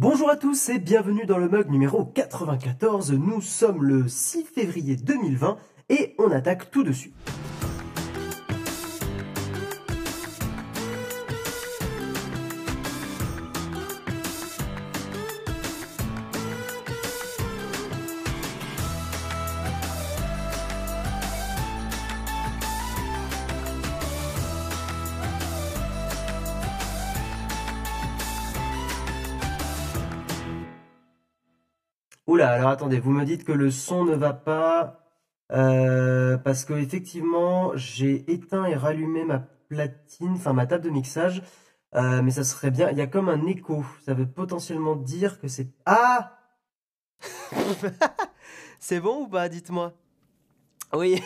Bonjour à tous et bienvenue dans le mug numéro 94. Nous sommes le 6 février 2020 et on attaque tout de suite. Alors attendez, vous me dites que le son ne va pas euh, parce que effectivement j'ai éteint et rallumé ma platine, enfin ma table de mixage, euh, mais ça serait bien. Il y a comme un écho. Ça veut potentiellement dire que c'est ah. c'est bon ou pas Dites-moi? Oui,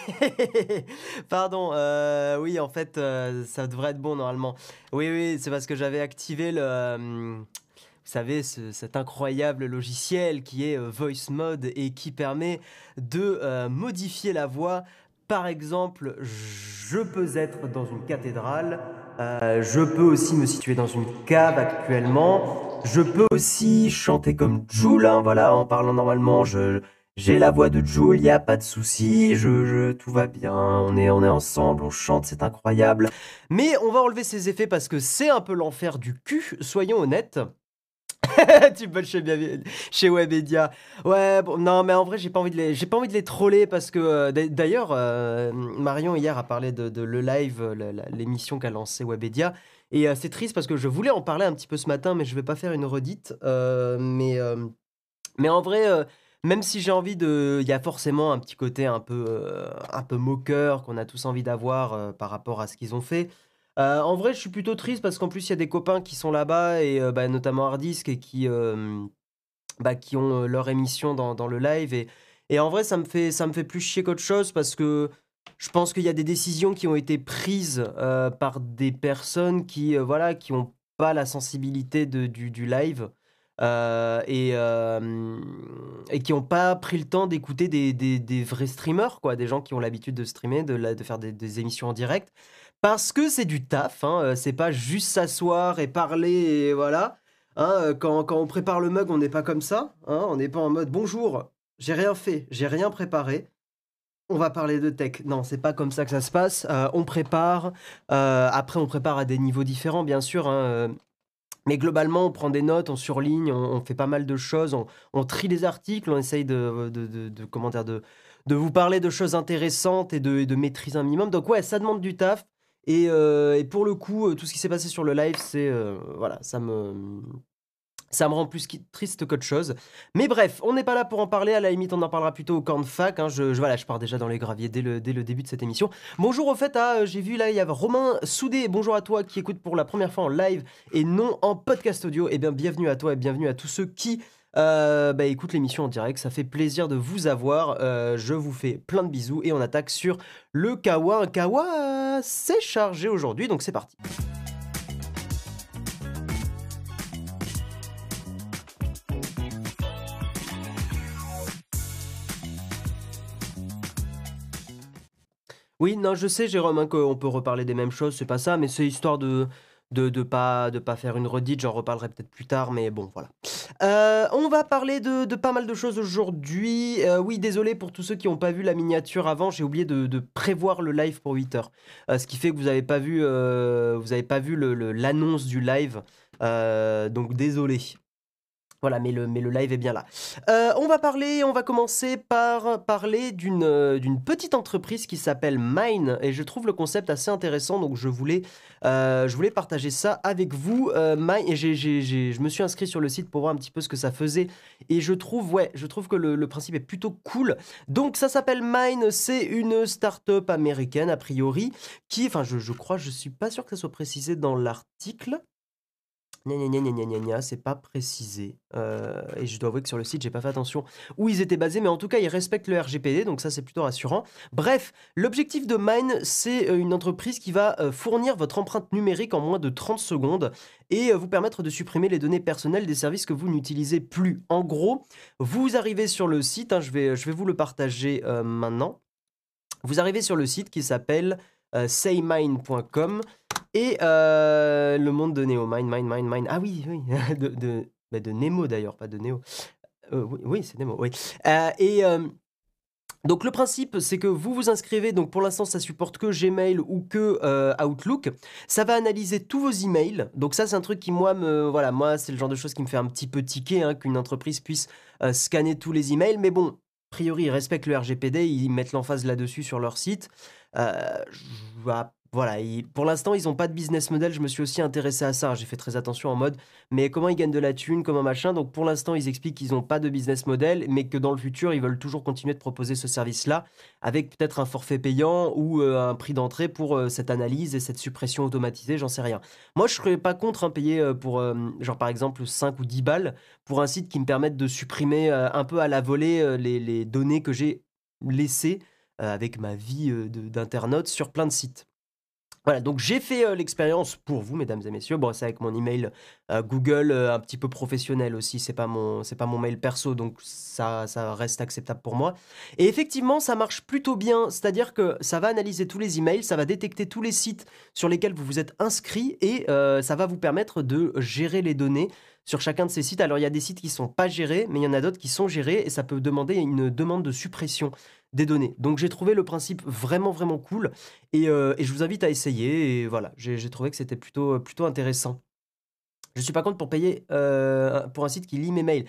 pardon. euh, oui, en fait, ça devrait être bon normalement. Oui, oui, c'est parce que j'avais activé le, savez, ce- cet incroyable logiciel qui est euh, Voice Mode et qui permet de euh, modifier la voix. Par exemple, je peux être dans une cathédrale, euh, je peux aussi me situer dans une cave actuellement, je peux aussi chanter comme Jul, hein, voilà, en parlant normalement, je, j'ai la voix de il n'y a pas de souci, je, tout va bien, on est, on est ensemble, on chante, c'est incroyable. Mais on va enlever ces effets parce que c'est un peu l'enfer du cul, soyons honnêtes. tu peux chez, chez Webedia. Ouais, bon, non, mais en vrai, j'ai pas envie de les, j'ai pas envie de les troller parce que euh, d'a- d'ailleurs, euh, Marion hier a parlé de, le live, euh, l'émission qu'a lancé Webedia. Et c'est triste parce que je voulais en parler un petit peu ce matin, mais je vais pas faire une redite. Mais, mais en vrai, même si j'ai envie de, il y a forcément un petit côté un peu, un peu moqueur qu'on a tous envie d'avoir par rapport à ce qu'ils ont fait. Euh, en vrai, je suis plutôt triste parce qu'en plus, il y a des copains qui sont là-bas, et euh, bah, notamment Hardisk, et qui, bah, qui ont leur émission dans, le live. Et, en vrai, ça me fait, ça me fait plus chier qu'autre chose parce que je pense qu'il y a des décisions qui ont été prises par des personnes qui, voilà, qui ont pas la sensibilité du, live. et, et qui n'ont pas pris le temps d'écouter des, vrais streamers, quoi, des gens qui ont l'habitude de streamer, de faire des, des émissions en direct. Parce que c'est du taf, hein, euh, c'est pas juste s'asseoir et parler et voilà. Hein, euh, quand, on prépare le mug, on n'est pas comme ça. hein, on n'est pas en mode bonjour, j'ai rien fait, j'ai rien préparé. On va parler de tech. Non, c'est pas comme ça que ça se passe. Euh, on prépare. après, on prépare à des niveaux différents, bien sûr. mais globalement, on prend des notes, on surligne, on, fait pas mal de choses, on, trie les articles, on essaye de, comment dire, de vous parler de choses intéressantes et de, et de maîtriser un minimum. Donc ouais, ça demande du taf. Et, euh, et pour le coup, euh, tout ce qui s'est passé sur le live, c'est euh, voilà, ça me ça me rend plus triste qu'autre chose. Mais bref, on n'est pas là pour en parler. À la limite, on en parlera plutôt au camp de fac. hein. Je, voilà, je pars déjà dans les graviers dès le, dès le début de cette émission. Bonjour au fait, j'ai vu là, il y a Romain Soudé. Bonjour à toi qui écoute pour la première fois en live et non en podcast audio. Eh bien, bienvenue à toi et bienvenue à tous ceux qui euh, bah, écoutent l'émission en direct. Ça fait plaisir de vous avoir. Euh, je vous fais plein de bisous et on attaque sur le Kawa. Un Kawa, euh, c'est chargé aujourd'hui, donc c'est parti. Oui, non, je sais, Jérôme, hein, qu'on peut reparler des mêmes choses, c'est pas ça, mais c'est histoire de de, de pas de pas faire une redite, j'en reparlerai peut-être plus tard, mais bon, voilà. Euh, on va parler de, pas mal de choses aujourd'hui. Euh, oui, désolé pour tous ceux qui n'ont pas vu la miniature avant, j'ai oublié de, prévoir le live pour 8 heures. Euh, ce qui fait que vous n'avez pas vu, vous pas vu l'annonce du live, donc désolé. Voilà, mais le, mais le live est bien là. Euh, on va parler, on va commencer par parler d'une euh, d'une petite entreprise qui s'appelle Mine et je trouve le concept assez intéressant donc je voulais euh, je voulais partager ça avec vous. Mine et j'ai- je me suis inscrit sur le site pour voir un petit peu ce que ça faisait et je trouve ouais je trouve que le, le principe est plutôt cool. Donc ça s'appelle Mine, c'est une start-up américaine a priori qui enfin je, je crois je suis pas sûr que ça soit précisé dans l'article. C'est pas précisé. Euh, et je dois avouer que sur le site, j'ai pas fait attention où ils étaient basés, mais en tout cas, ils respectent le RGPD, donc ça, c'est plutôt rassurant. Bref, l'objectif de Mine, c'est euh, une entreprise qui va euh, fournir votre empreinte numérique en moins de 30 secondes et vous permettre de supprimer les données personnelles des services que vous n'utilisez plus. En gros, vous arrivez sur le site, hein, je, vais, je vais vous le partager maintenant. Vous arrivez sur le site qui s'appelle euh, saymine.com et euh, le monde de Neo, Mine, Mine, Mine, Mine. Ah oui, oui, de, de- bah, de Nemo d'ailleurs, pas de Neo. oui, oui c'est Nemo, oui. et donc le principe, c'est que vous vous inscrivez, donc pour l'instant ça supporte que Gmail ou que euh, Outlook. Ça va analyser tous vos emails. Donc ça c'est un truc qui moi voilà, moi c'est le genre de choses qui me fait un petit peu tiquer hein, qu'une entreprise puisse euh, scanner tous les emails. Mais bon, a priori ils respectent le RGPD, ils mettent l'emphase là-dessus sur leur site. Euh, voilà, pour l'instant, ils n'ont pas de business model. Je me suis aussi intéressé à ça. J'ai fait très attention en mode, mais comment ils gagnent de la thune, comment machin. Donc pour l'instant, ils expliquent qu'ils n'ont pas de business model, mais que dans le futur, ils veulent toujours continuer de proposer ce service-là avec peut-être un forfait payant ou euh, un prix d'entrée pour euh, cette analyse et cette suppression automatisée, j'en sais rien. Moi, je ne serais pas contre hein, payer euh, pour, genre par exemple, 5 ou 10 balles pour un site qui me permette de supprimer un peu à la volée les, les données que j'ai laissées avec ma vie d'internaute sur plein de sites. Voilà, donc j'ai fait euh, l'expérience pour vous, mesdames et messieurs. Bon, c'est avec mon email euh, Google, euh, un petit peu professionnel aussi. C'est pas mon, pas mon mail perso, donc ça, reste acceptable pour moi. Et effectivement, ça marche plutôt bien. C'est-à-dire que ça va analyser tous les emails, ça va détecter tous les sites sur lesquels vous vous êtes inscrit et ça va vous permettre de gérer les données sur chacun de ces sites. Alors il y a des sites qui sont pas gérés, mais il y en a d'autres qui sont gérés et ça peut demander une demande de suppression des données. Donc j'ai trouvé le principe vraiment vraiment cool et, euh, je vous invite à essayer et voilà, j'ai trouvé que c'était plutôt, plutôt intéressant. Je suis pas contre pour payer euh, pour un site qui lit mes mails.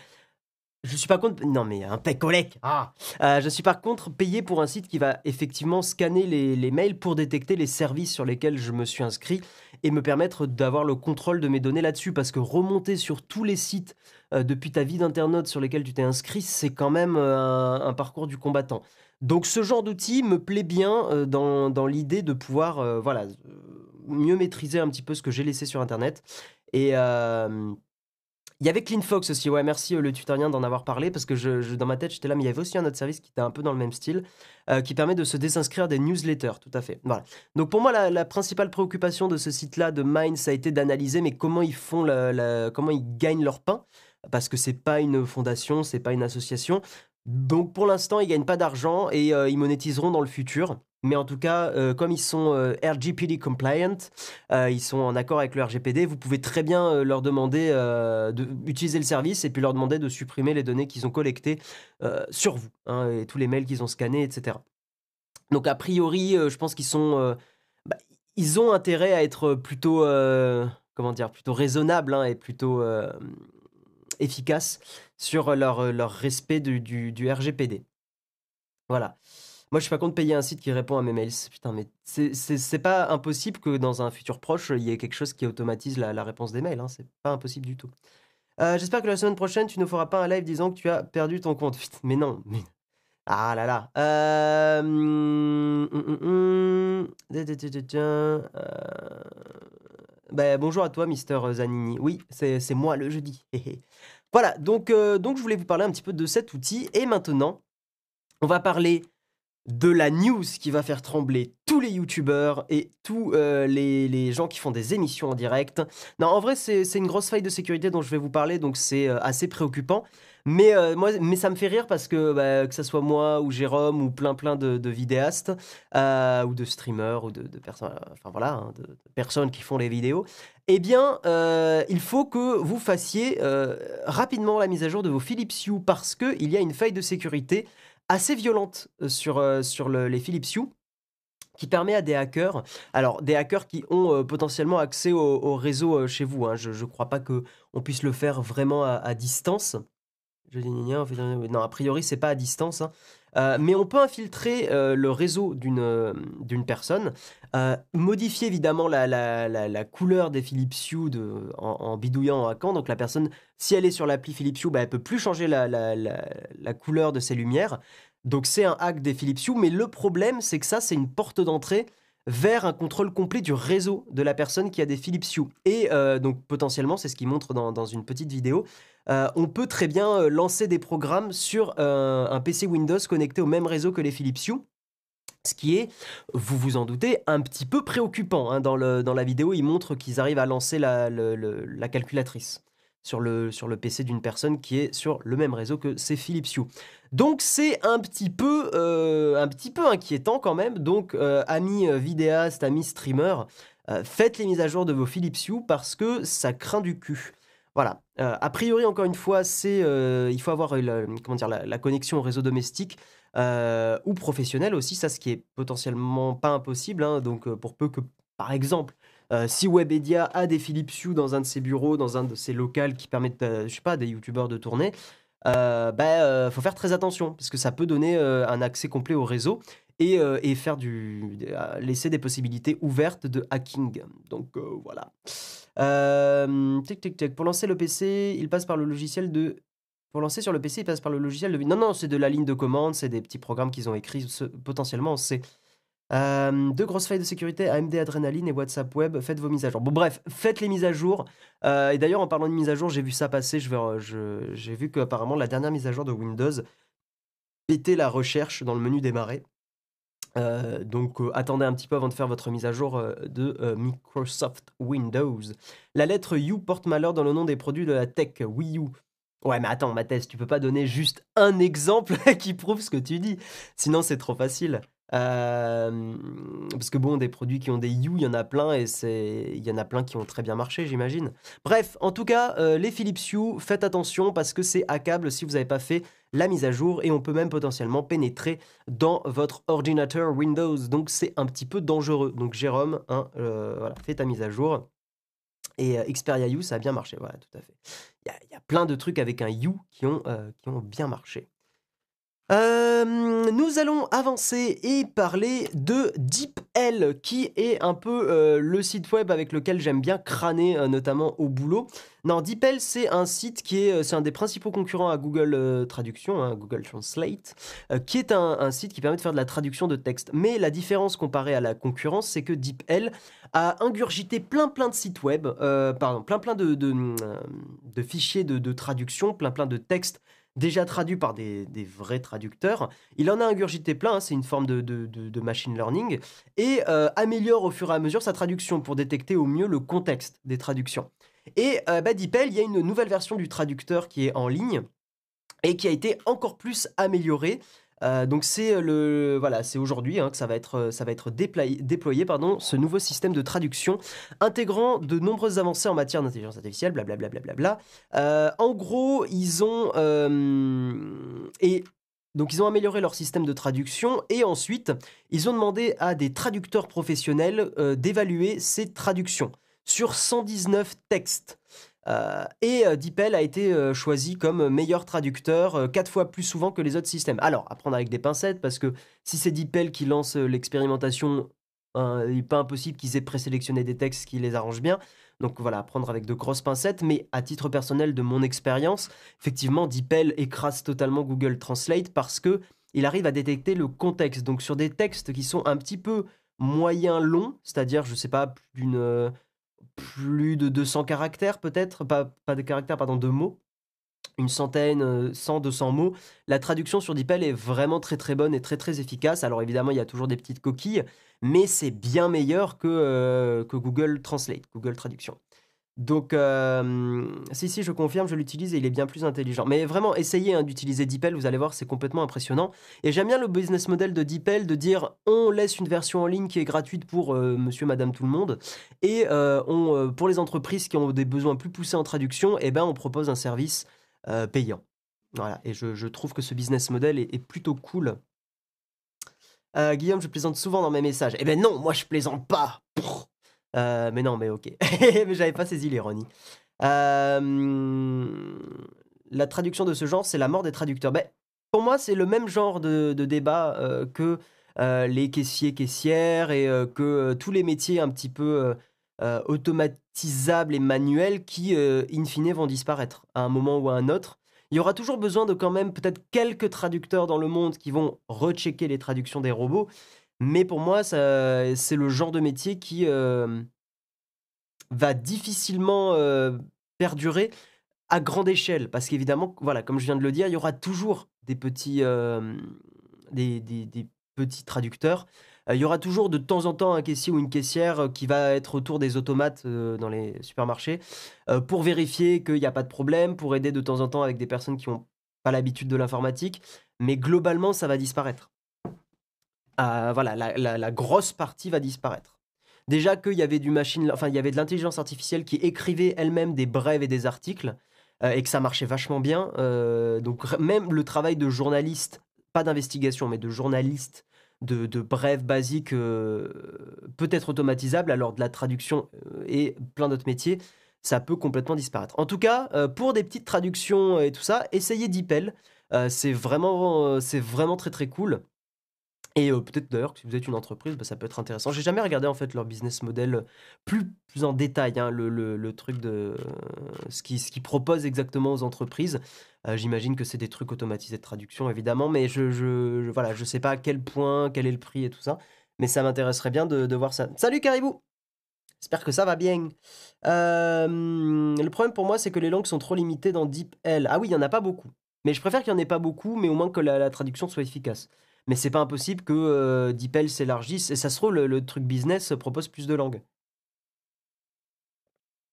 Je suis pas contre. Non, mais un pay Ah euh, Je suis par contre payé pour un site qui va effectivement scanner les, mails pour détecter les services sur lesquels je me suis inscrit et me permettre d'avoir le contrôle de mes données là-dessus. Parce que remonter sur tous les sites depuis ta vie d'internaute sur lesquels tu t'es inscrit, c'est quand même un, parcours du combattant. Donc ce genre d'outil me plaît bien euh, dans, l'idée de pouvoir euh, voilà, euh, mieux maîtriser un petit peu ce que j'ai laissé sur Internet. Et il y avait CleanFox aussi, ouais, merci le tutorien d'en avoir parlé, parce que je, dans ma tête, j'étais là, mais il y avait aussi un autre service qui était un peu dans le même style, qui permet de se désinscrire des newsletters, tout à fait. Voilà. Donc pour moi, la, principale préoccupation de ce site-là, de Mind, ça a été d'analyser, mais comment ils font, la, comment ils gagnent leur pain, parce que c'est pas une fondation, c'est pas une association. Donc pour l'instant, ils gagnent pas d'argent et euh, ils monétiseront dans le futur. Mais en tout cas, euh, comme ils sont euh, RGPD compliant, ils sont en accord avec le RGPD, vous pouvez très bien leur demander d'utiliser le service et puis leur demander de supprimer les données qu'ils ont collectées sur vous, hein, et tous les mails qu'ils ont scannés, etc. Donc a priori, je pense qu'ils sont... Bah, ils ont intérêt à être plutôt... comment dire Plutôt raisonnables hein, et plutôt efficaces sur leur, leur respect du, du, RGPD. Voilà. Moi, je suis pas contre payer un site qui répond à mes mails. Putain, mais c'est pas impossible que dans un futur proche, il y ait quelque chose qui automatise la, réponse des mails. Hein. C'est pas impossible du tout. Euh, j'espère que la semaine prochaine, tu ne feras pas un live disant que tu as perdu ton compte. mais non. Ah là là. Euh... Ben, bonjour à toi, Mister Zanini. Oui, c'est moi le jeudi. Voilà, donc, euh, donc je voulais vous parler un petit peu de cet outil. Et maintenant, on va parler de la news qui va faire trembler tous les youtubeurs et tous euh, les, gens qui font des émissions en direct. Non, en vrai, c'est une grosse faille de sécurité dont je vais vous parler, donc c'est euh, assez préoccupant. Mais, euh, moi, mais ça me fait rire parce que bah, que ce soit moi ou Jérôme ou plein plein de, vidéastes euh, ou de streamers ou de, personnes, enfin voilà, hein, de, personnes qui font les vidéos, eh bien, euh, il faut que vous fassiez rapidement la mise à jour de vos Philips Hue parce qu'il y a une faille de sécurité assez violente sur, sur les Philips Hue qui permet à des hackers, alors des hackers qui ont potentiellement accès au, réseau chez vous, hein, je ne crois pas qu'on puisse le faire vraiment à distance, non, a priori, c'est pas à distance. Hein. Euh, mais on peut infiltrer euh, le réseau d'une euh, personne, modifier évidemment la, la, la, couleur des Philips Hue en, bidouillant en hackant. Donc la personne, si elle est sur l'appli Philips Hue, bah, elle peut plus changer la, couleur de ses lumières. Donc c'est un hack des Philips Hue, mais le problème c'est que ça c'est une porte d'entrée vers un contrôle complet du réseau de la personne qui a des Philips Hue. Et donc potentiellement, c'est ce qu'il montre dans, dans, une petite vidéo, euh, on peut très bien euh, lancer des programmes sur euh, un PC Windows connecté au même réseau que les Philips Hue. Ce qui est, vous vous en doutez, un petit peu préoccupant. Hein. Dans, la vidéo, il montre qu'ils arrivent à lancer la, calculatrice sur le, PC d'une personne qui est sur le même réseau que ces Philips Hue. Donc c'est un petit peu inquiétant quand même. Donc amis vidéastes, amis streamers, faites les mises à jour de vos Philips Hue parce que ça craint du cul. Voilà. a priori, encore une fois, c'est il faut avoir comment dire, la, connexion au réseau domestique ou professionnel aussi. Ça, ce qui est potentiellement pas impossible. Hein. donc, pour peu que, par exemple, si Webedia a des Philips Hue dans un de ses bureaux, dans un de ses locales qui permettent, je sais pas, des youtubeurs de tourner, euh, bah, faut faire très attention parce que ça peut donner un accès complet au réseau et, et faire du laisser des possibilités ouvertes de hacking. Donc voilà. tic, tic, tic. Pour lancer le PC, il passe par le logiciel de pour lancer sur le PC, il passe par le logiciel de... Non, non, c'est de la ligne de commande, c'est des petits programmes qu'ils ont écrits potentiellement, c'est euh, deux grosses failles de sécurité, AMD Adrenaline et WhatsApp Web. Faites vos mises à jour. Bon, bref, faites les mises à jour. Euh, et d'ailleurs, en parlant de mises à jour, j'ai vu ça passer. Je vais, je, j'ai vu qu'apparemment, la dernière mise à jour de Windows était la recherche dans le menu démarrer. Euh, donc, attendez un petit peu avant de faire votre mise à jour de Microsoft Windows. La lettre U porte malheur dans le nom des produits de la tech Wii U. Ouais, mais attends, Mathès, tu peux pas donner juste un exemple qui prouve ce que tu dis. Sinon, c'est trop facile. Euh, parce que bon, des produits qui ont des U, il y en a plein et c'est, il y en a plein qui ont très bien marché, j'imagine. Bref, en tout cas, euh, les Philips Hue, faites attention parce que c'est hackable si vous n'avez pas fait la mise à jour et on peut même potentiellement pénétrer dans votre ordinateur Windows. Donc c'est un petit peu dangereux. Donc Jérôme, hein, euh, fais ta mise à jour. Et Xperia U, ça a bien marché, voilà, tout à fait. Il y, a plein de trucs avec un U qui ont, qui ont bien marché. Euh, nous allons avancer et parler de DeepL, qui est un peu euh, le site web avec lequel j'aime bien crâner, euh, notamment au boulot. Non, DeepL, c'est un site qui est, c'est un des principaux concurrents à Google Traduction, hein, Google Translate, qui est un, site qui permet de faire de la traduction de texte. Mais la différence comparée à la concurrence, c'est que DeepL a ingurgité plein plein de sites web, pardon, plein plein de, fichiers de, de traduction, plein plein de textes déjà traduit par des, vrais traducteurs. Il en a ingurgité plein, hein, c'est une forme de, machine learning, et euh, améliore au fur et à mesure sa traduction pour détecter au mieux le contexte des traductions. Et euh, bah, il y a une nouvelle version du traducteur qui est en ligne et qui a été encore plus améliorée. Euh, donc c'est le voilà, c'est aujourd'hui hein, que ça va être ça va être déployé, pardon, ce nouveau système de traduction intégrant de nombreuses avancées en matière d'intelligence artificielle, blablabla. Bla, bla, bla, euh, en gros, ils ont euh, et donc ils ont amélioré leur système de traduction et ensuite ils ont demandé à des traducteurs professionnels d'évaluer ces traductions sur 119 textes. Euh, et euh, DeepL a été euh, choisi comme meilleur traducteur quatre fois plus souvent que les autres systèmes. Alors, à prendre avec des pincettes, parce que si c'est DeepL qui lance l'expérimentation, hein, il n'est pas impossible qu'ils aient présélectionné des textes qui les arrangent bien. Donc voilà, à prendre avec de grosses pincettes, mais à titre personnel de mon expérience, effectivement, DeepL écrase totalement Google Translate parce que il arrive à détecter le contexte. Donc sur des textes qui sont un petit peu moyen longs, c'est-à-dire, je ne sais pas, plus d'une plus de 200 caractères peut-être, pas, de caractères, pardon, de mots, une centaine, 100, euh, 200 mots. La traduction sur DeepL est vraiment très très bonne et très très efficace. Alors évidemment, il y a toujours des petites coquilles, mais c'est bien meilleur que, euh, que Google Translate, Google Traduction. Donc, euh, si, si, je confirme, je l'utilise et il est bien plus intelligent. Mais vraiment, essayez hein, d'utiliser DeepL, vous allez voir, c'est complètement impressionnant. Et j'aime bien le business model de DeepL de dire on laisse une version en ligne qui est gratuite pour euh, monsieur, madame, tout le monde. Et euh, on, pour les entreprises qui ont des besoins plus poussés en traduction, eh ben, on propose un service payant. Voilà, et je, trouve que ce business model est, plutôt cool. Guillaume, je plaisante souvent dans mes messages. Eh ben non, moi je plaisante pas. Euh, mais non, mais ok. mais j'avais pas saisi l'ironie. Euh, la traduction de ce genre, c'est la mort des traducteurs. Ben, pour moi, c'est le même genre de, débat euh, que les caissiers, caissières et que tous les métiers un petit peu automatisables et manuels qui, in fine, vont disparaître à un moment ou à un autre. Il y aura toujours besoin de quand même peut-être quelques traducteurs dans le monde qui vont rechecker les traductions des robots. Mais pour moi, c'est le genre de métier qui euh, va difficilement euh, perdurer à grande échelle. Parce qu'évidemment, voilà, comme je viens de le dire, il y aura toujours des petits, euh, des, petits traducteurs. Il y aura toujours de temps en temps un caissier ou une caissière qui va être autour des automates dans les supermarchés pour vérifier qu'il n'y a pas de problème, pour aider de temps en temps avec des personnes qui n'ont pas l'habitude de l'informatique. Mais globalement, ça va disparaître. Voilà, la, grosse partie va disparaître. Déjà qu'il y avait du machine, enfin il y avait de l'intelligence artificielle qui écrivait elle-même des brèves et des articles euh, et que ça marchait vachement bien. Euh, donc même le travail de journaliste, pas d'investigation, mais de journaliste de, de brèves basiques euh, peut être automatisable, alors de la traduction et plein d'autres métiers, ça peut complètement disparaître. En tout cas, pour des petites traductions et tout ça, essayez DeepL. c'est vraiment, c'est vraiment très très cool. Et peut-être d'ailleurs que si vous êtes une entreprise, bah, ça peut être intéressant. J'ai jamais regardé en fait leur business model plus, plus en détail, hein, le, le, truc de ce qu'ils ce qui proposent exactement aux entreprises. J'imagine que c'est des trucs automatisés de traduction évidemment, mais je, je, voilà, je sais pas à quel point, quel est le prix et tout ça. Mais ça m'intéresserait bien de, de, voir ça. Salut Caribou J'espère que ça va bien. le problème pour moi, c'est que les langues sont trop limitées dans DeepL. Ah oui, il y en a pas beaucoup. Mais je préfère qu'il n'y en ait pas beaucoup, mais au moins que la traduction soit efficace mais c'est pas impossible que euh, DeepL s'élargisse. Et ça se trouve, le, truc business propose plus de langues.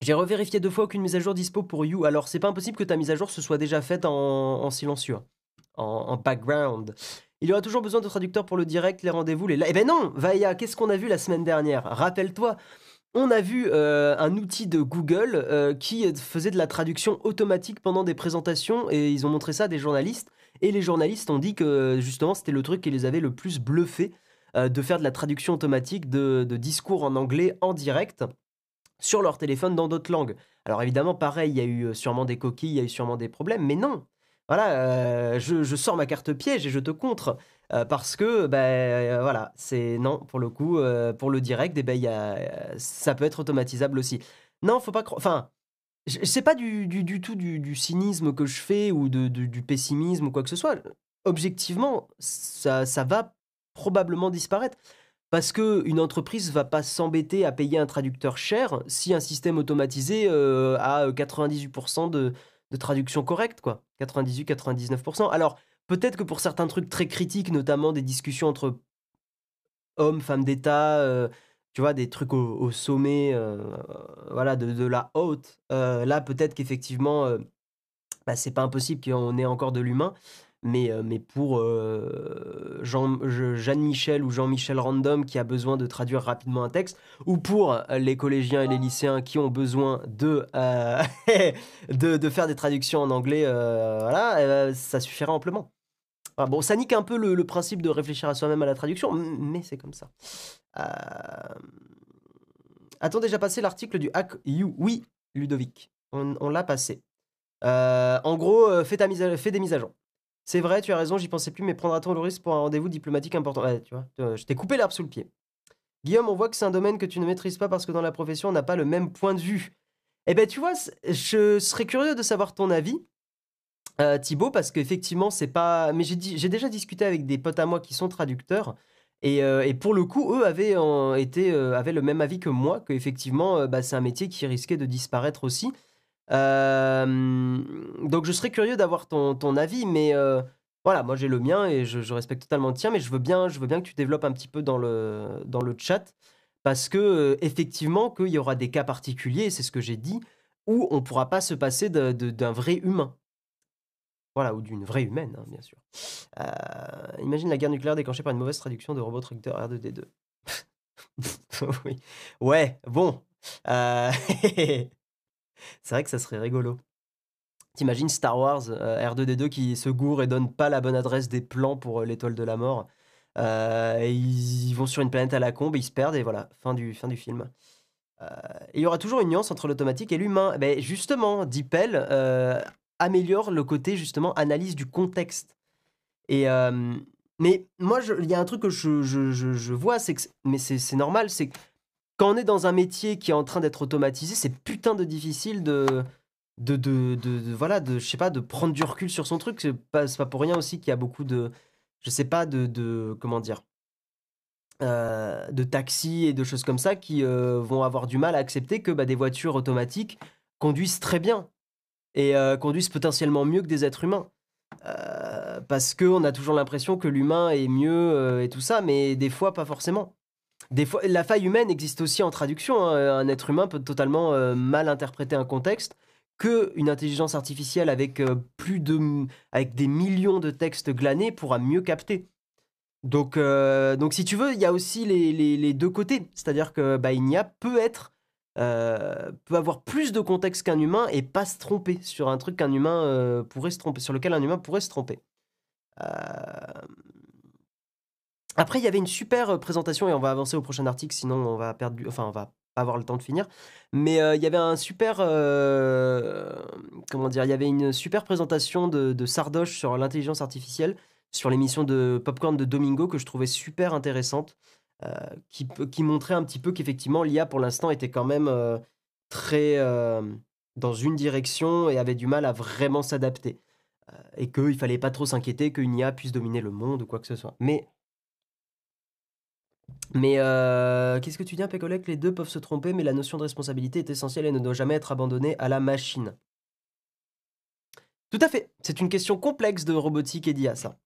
J'ai revérifié deux fois aucune mise à jour dispo pour You. Alors, c'est pas impossible que ta mise à jour se soit déjà faite en, silencieux, en, background. Il y aura toujours besoin de traducteurs pour le direct, les rendez-vous, les Eh ben non, Vaya, qu'est-ce qu'on a vu la semaine dernière? Rappelle-toi, on a vu euh, un outil de Google euh, qui faisait de la traduction automatique pendant des présentations et ils ont montré ça à des journalistes. Et les journalistes ont dit que justement c'était le truc qui les avait le plus bluffé euh, de faire de la traduction automatique de, discours en anglais en direct sur leur téléphone dans d'autres langues. Alors évidemment, pareil, il y a eu euh, sûrement des coquilles, il y a eu sûrement des problèmes, mais non. Voilà, euh, je, sors ma carte piège et je te contre. parce que, ben voilà, c'est non, pour le coup, pour le direct, eh ben, y a, ça peut être automatisable aussi. Non, faut pas croire. Enfin, c'est pas du, du, tout du, cynisme que je fais ou de, du pessimisme ou quoi que ce soit. Objectivement, ça, ça va probablement disparaître. Parce qu'une entreprise va pas s'embêter à payer un traducteur cher si un système automatisé euh, a 98% de, de traduction correcte, quoi. 98-99%. Alors, peut-être que pour certains trucs très critiques, notamment des discussions entre hommes, femmes d'État, euh, tu vois, des trucs au, sommet euh, voilà, de, la haute. Euh, là, peut-être qu'effectivement, euh, bah, c'est pas impossible qu'on ait encore de l'humain. Mais, mais pour Jean, Jeanne-Michel ou Jean-Michel Random qui a besoin de traduire rapidement un texte, ou pour les collégiens et les lycéens qui ont besoin de, de, faire des traductions en anglais, voilà, ça suffira amplement. Bon, ça nique un peu le, principe de réfléchir à soi-même à la traduction, mais c'est comme ça. Euh... A-t-on déjà passé l'article du Hack You? Oui, Ludovic, on, l'a passé. Euh, en gros, euh, fais, des mises à jour. C'est vrai, tu as raison, j'y pensais plus, mais prendra-t-on le risque pour un rendez-vous diplomatique important? Tu vois, je t'ai coupé l'herbe sous le pied. Guillaume, on voit que c'est un domaine que tu ne maîtrises pas parce que dans la profession, on n'a pas le même point de vue. Eh ben, tu vois, je serais curieux de savoir ton avis. Euh, Thibaut, parce qu'effectivement, c'est pas. Mais j'ai déjà discuté avec des potes à moi qui sont traducteurs. Et, euh, pour le coup, eux avaient, été, euh, avaient le même avis que moi, qu'effectivement, bah, c'est un métier qui risquait de disparaître aussi. donc je serais curieux d'avoir ton, avis, mais voilà, moi j'ai le mien et je, respecte totalement le tien, mais je veux, bien, je veux bien que tu développes un petit peu dans le, dans le chat, parce que effectivement, qu'il y aura des cas particuliers, c'est ce que j'ai dit, où on ne pourra pas se passer d'un vrai humain. Voilà, ou d'une vraie humaine, hein, bien sûr. Euh, imagine la guerre nucléaire déclenchée par une mauvaise traduction de robot traducteur R2D2. oui. Ouais, bon. Euh, c'est vrai que ça serait rigolo. T'imagines Star Wars euh, R2D2 qui se gourre et donne pas la bonne adresse des plans pour l'étoile de la mort. ils vont sur une planète à la combe, ils se perdent et voilà, fin du, fin du film. il y aura toujours une nuance entre l'automatique et l'humain. Ben justement, DeepL améliore le côté justement analyse du contexte. Et euh, mais moi, il y a un truc que je, je, vois, c'est que mais c'est normal, c'est que quand on est dans un métier qui est en train d'être automatisé, c'est putain de difficile de de, de, voilà de je sais pas de prendre du recul sur son truc. C'est pas pas pour rien aussi qu'il y a beaucoup de je sais pas de, de comment dire euh, de taxis et de choses comme ça qui euh, vont avoir du mal à accepter que bah, des voitures automatiques conduisent très bien et euh, conduisent potentiellement mieux que des êtres humains. Euh, parce qu'on a toujours l'impression que l'humain est mieux euh, et tout ça, mais des fois pas forcément. Des fois, la faille humaine existe aussi en traduction. Hein. Un être humain peut totalement mal interpréter un contexte que une intelligence artificielle avec plus de avec des millions de textes glanés pourra mieux capter. Donc, euh, donc si tu veux, il y a aussi les, les- deux côtés. C'est-à-dire que bah, une IA peut être, euh, peut avoir plus de contexte qu'un humain et pas se tromper sur un truc qu'un humain euh, pourrait se tromper, sur lequel un humain pourrait se tromper. Euh, Après, il y avait une super présentation et on va avancer au prochain article, sinon on va perdre, enfin on va pas avoir le temps de finir. Mais il y avait un super, comment dire, il y avait une super présentation de, de Sardoche sur l'intelligence artificielle sur l'émission de Popcorn de Domingo que je trouvais super intéressante, qui, peut- qui montrait un petit peu qu'effectivement l'IA pour l'instant était quand même euh, très euh, dans une direction et avait du mal à vraiment s'adapter. Euh, et qu'il fallait pas trop s'inquiéter qu'une IA puisse dominer le monde ou quoi que ce soit. Mais mais euh, qu'est-ce que tu dis, Pécolec? Les deux peuvent se tromper, mais la notion de responsabilité est essentielle et ne doit jamais être abandonnée à la machine. Tout à fait. C'est une question complexe de robotique et d'IA, ça.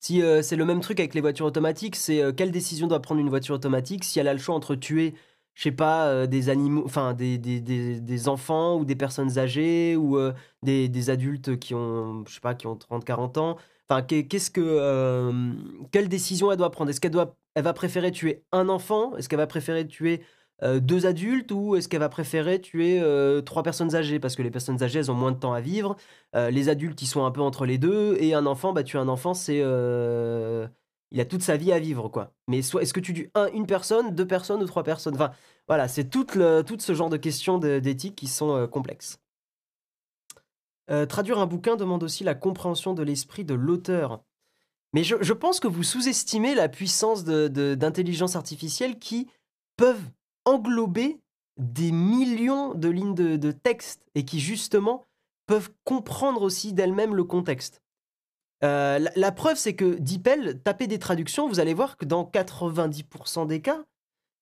Si euh, c'est le même truc avec les voitures automatiques, c'est euh, quelle décision doit prendre une voiture automatique si elle a le choix entre tuer, je sais pas, euh, des animaux, enfin des, des, des- enfants ou des personnes âgées ou des, adultes qui ont, je sais pas, qui ont 30-40 ans? Enfin, qu'est- qu'est-ce que, quelle décision elle doit prendre? Est-ce qu'elle doit, elle va préférer tuer un enfant? Est-ce qu'elle va préférer tuer deux adultes ou est-ce qu'elle va préférer tuer euh, trois personnes âgées? Parce que les personnes âgées, elles ont moins de temps à vivre. Euh, les adultes, ils sont un peu entre les deux. Et un enfant, bah, tuer un enfant, c'est. euh, Il a toute sa vie à vivre, quoi. Mais soit, est-ce que tu tues un, une personne, deux personnes ou trois personnes? Enfin, voilà, c'est tout, le, tout ce genre de questions de- d'éthique qui sont euh, complexes. Euh, traduire un bouquin demande aussi la compréhension de l'esprit de l'auteur. Mais je, je pense que vous sous-estimez la puissance de- de- d'intelligence artificielle qui peuvent englober des millions de lignes de, texte et qui justement peuvent comprendre aussi d'elles-mêmes le contexte. Euh, la, preuve, c'est que DeepL, tapez des traductions, vous allez voir que dans 90% des cas,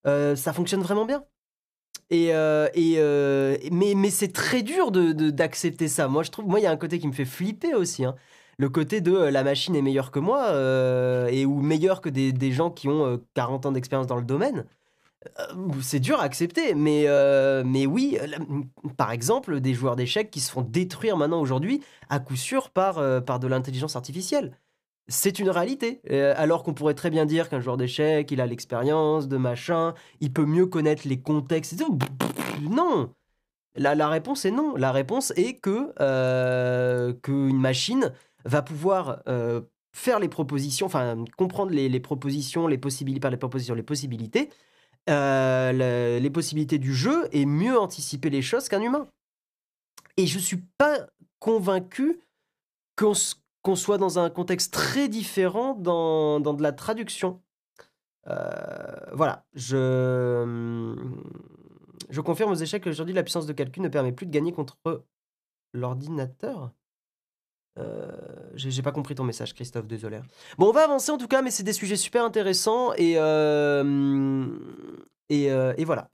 euh, ça fonctionne vraiment bien. Et, euh, mais c'est très dur de, de- d'accepter ça. Moi, je trouve, moi, il y a un côté qui me fait flipper aussi. hein. Le côté de la machine est meilleure que moi et ou meilleure que des, gens qui ont euh, 40 ans d'expérience dans le domaine. Euh, c'est dur à accepter, mais, euh, mais oui, par exemple, des joueurs d'échecs qui se font détruire maintenant aujourd'hui à coup sûr par, euh, par de l'intelligence artificielle. C'est une réalité. Euh, alors qu'on pourrait très bien dire qu'un joueur d'échecs, il a l'expérience de machin, il peut mieux connaître les contextes. Non la, la réponse est non. La réponse est que euh, qu'une machine va pouvoir euh, faire les propositions, enfin comprendre les propositions, les possibilités, par les propositions, les possibilités, euh, le- les possibilités du jeu et mieux anticiper les choses qu'un humain. Et je suis pas convaincu qu'on soit dans un contexte très différent dans, dans de la traduction. Euh, voilà, je, je confirme aux échecs qu'aujourd'hui la puissance de calcul ne permet plus de gagner contre l'ordinateur. Euh, J'ai pas compris ton message, Christophe, désolé. Bon, on va avancer en tout cas, mais c'est des sujets super intéressants et, euh, euh, et voilà.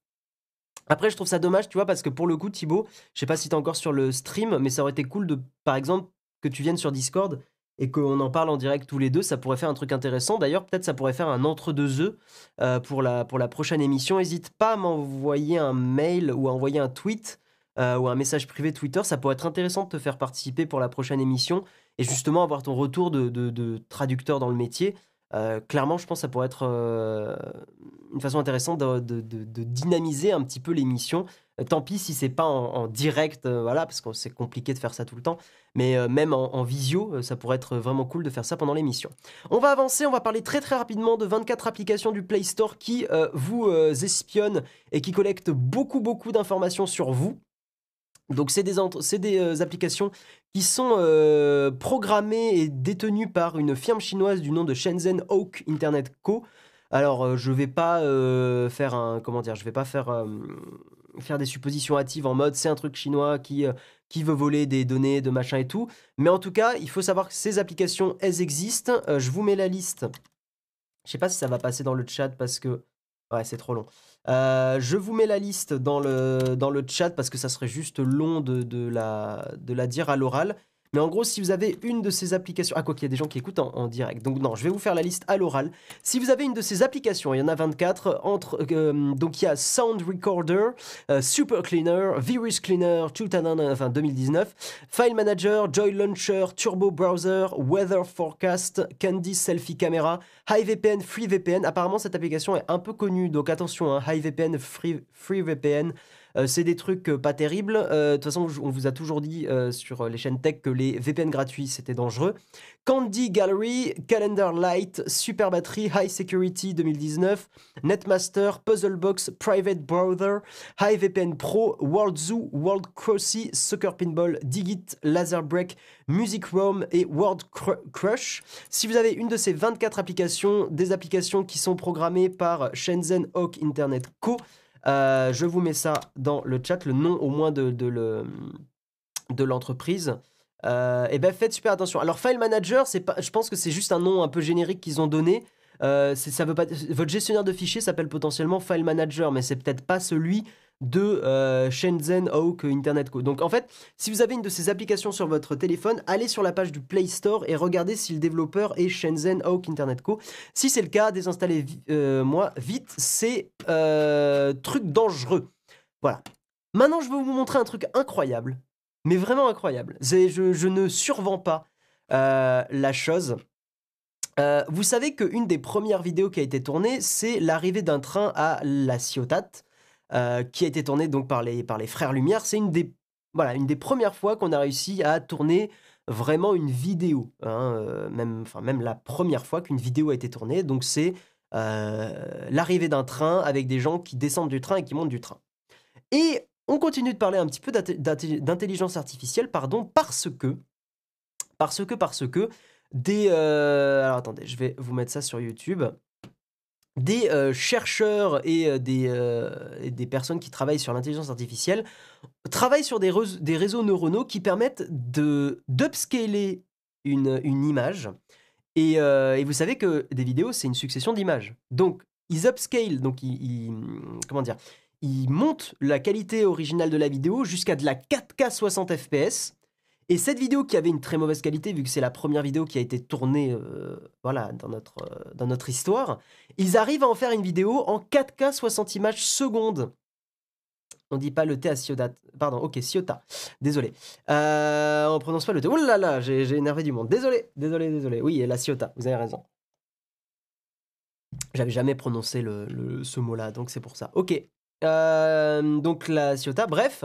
Après, je trouve ça dommage, tu vois, parce que pour le coup, Thibaut, je sais pas si t'es encore sur le stream, mais ça aurait été cool de, par exemple, que tu viennes sur Discord et qu'on en parle en direct tous les deux. Ça pourrait faire un truc intéressant. D'ailleurs, peut-être ça pourrait faire un entre-deux œufs pour, la, pour la prochaine émission. N'hésite pas à m'envoyer un mail ou à envoyer un tweet euh, ou un message privé Twitter. Ça pourrait être intéressant de te faire participer pour la prochaine émission et justement avoir ton retour de, traducteur dans le métier. Euh, clairement, je pense que ça pourrait être euh, une façon intéressante de, dynamiser un petit peu l'émission. Euh, tant pis si c'est pas en, direct, voilà, parce que c'est compliqué de faire ça tout le temps. Mais même en, en visio, ça pourrait être vraiment cool de faire ça pendant l'émission. On va avancer, on va parler très très rapidement de 24 applications du Play Store qui vous espionnent et qui collectent beaucoup beaucoup d'informations sur vous. Donc c'est des, des euh, applications qui sont euh, programmées et détenues par une firme chinoise du nom de Shenzhen Oak Internet Co. Alors euh, je vais pas faire un comment dire, je vais pas faire faire des suppositions hâtives en mode c'est un truc chinois qui qui veut voler des données de machin et tout. Mais en tout cas, il faut savoir que ces applications elles existent. Je vous mets la liste. Je sais pas si ça va passer dans le chat parce que ouais c'est trop long. Euh, je vous mets la liste dans le, dans le chat parce que ça serait juste long de, de la, de la dire à l'oral. Mais en gros, si vous avez une de ces applications, ah quoi qu'il y a des gens qui écoutent en, direct, donc non, je vais vous faire la liste à l'oral. Si vous avez une de ces applications, il y en a 24, entre, euh, donc il y a Sound Recorder, euh, Super Cleaner, Virus Cleaner, enfin 2019, File Manager, Joy Launcher, Turbo Browser, Weather Forecast, Candy Selfie Camera, HiVPN, FreeVPN. Apparemment, cette application est un peu connue, donc attention, hein, HiVPN, Free, FreeVPN. Euh, c'est des trucs euh, pas terribles. Euh, de toute façon, on vous a toujours dit sur les chaînes tech que les VPN gratuits c'était dangereux. Candy Gallery, Calendar Light, Super Battery, High Security 2019, Netmaster, Puzzlebox, Private Browser, High VPN Pro, World Zoo, World Crossy, Soccer Pinball, Digit, Laser Break, Music Roam et World Crush. Si vous avez une de ces 24 applications, des applications qui sont programmées par Shenzhen Hawk Internet Co., euh, je vous mets ça dans le chat, le nom au moins de, de l'entreprise. Euh, et ben faites super attention. Alors File Manager, c'est pas, je pense que c'est juste un nom un peu générique qu'ils ont donné. Euh, ça veut pas, votre gestionnaire de fichiers s'appelle potentiellement File Manager, mais c'est peut-être pas celui de euh, Shenzhen Hawk Internet Co. Donc en fait, si vous avez une de ces applications sur votre téléphone, allez sur la page du Play Store et regardez si le développeur est Shenzhen Hawk Internet Co. Si c'est le cas, désinstallez-moi euh, vite, c'est euh, truc dangereux. Voilà. Maintenant, je vais vous montrer un truc incroyable, mais vraiment incroyable. Je, je ne survends pas la chose. vous savez qu'une des premières vidéos qui a été tournée, c'est l'arrivée d'un train à La Ciotat. Euh, qui a été tourné donc par les, par les Frères Lumière. C'est une des, voilà, une des premières fois qu'on a réussi à tourner vraiment une vidéo. Hein, euh, même, enfin, même la première fois qu'une vidéo a été tournée. Donc c'est euh, l'arrivée d'un train avec des gens qui descendent du train et qui montent du train. Et on continue de parler un petit peu d'intelligence artificielle, pardon, parce que, parce que, parce que, des... alors attendez, je vais vous mettre ça sur YouTube des euh, chercheurs et, euh, des, euh, des, personnes qui travaillent sur l'intelligence artificielle travaillent sur des, des, réseaux neuronaux qui permettent d'upscaler une, une image. Et, et, vous savez que des vidéos, c'est une succession d'images. Donc, ils upscale, donc ils, comment dire, ils montent la qualité originale de la vidéo jusqu'à de la 4K 60 fps. Et cette vidéo qui avait une très mauvaise qualité, vu que c'est la première vidéo qui a été tournée euh, voilà, dans, notre, euh, dans notre histoire, ils arrivent à en faire une vidéo en 4K 60 images secondes. On dit pas le T à Ciota. Pardon, ok, Ciota. Désolé. Euh, on prononce pas le T. Oh là j'ai énervé du monde. Désolé, désolé, désolé. Oui, la Ciota, vous avez raison. J'avais jamais prononcé le, ce mot-là, donc c'est pour ça. Ok. Euh, donc la Ciota, bref.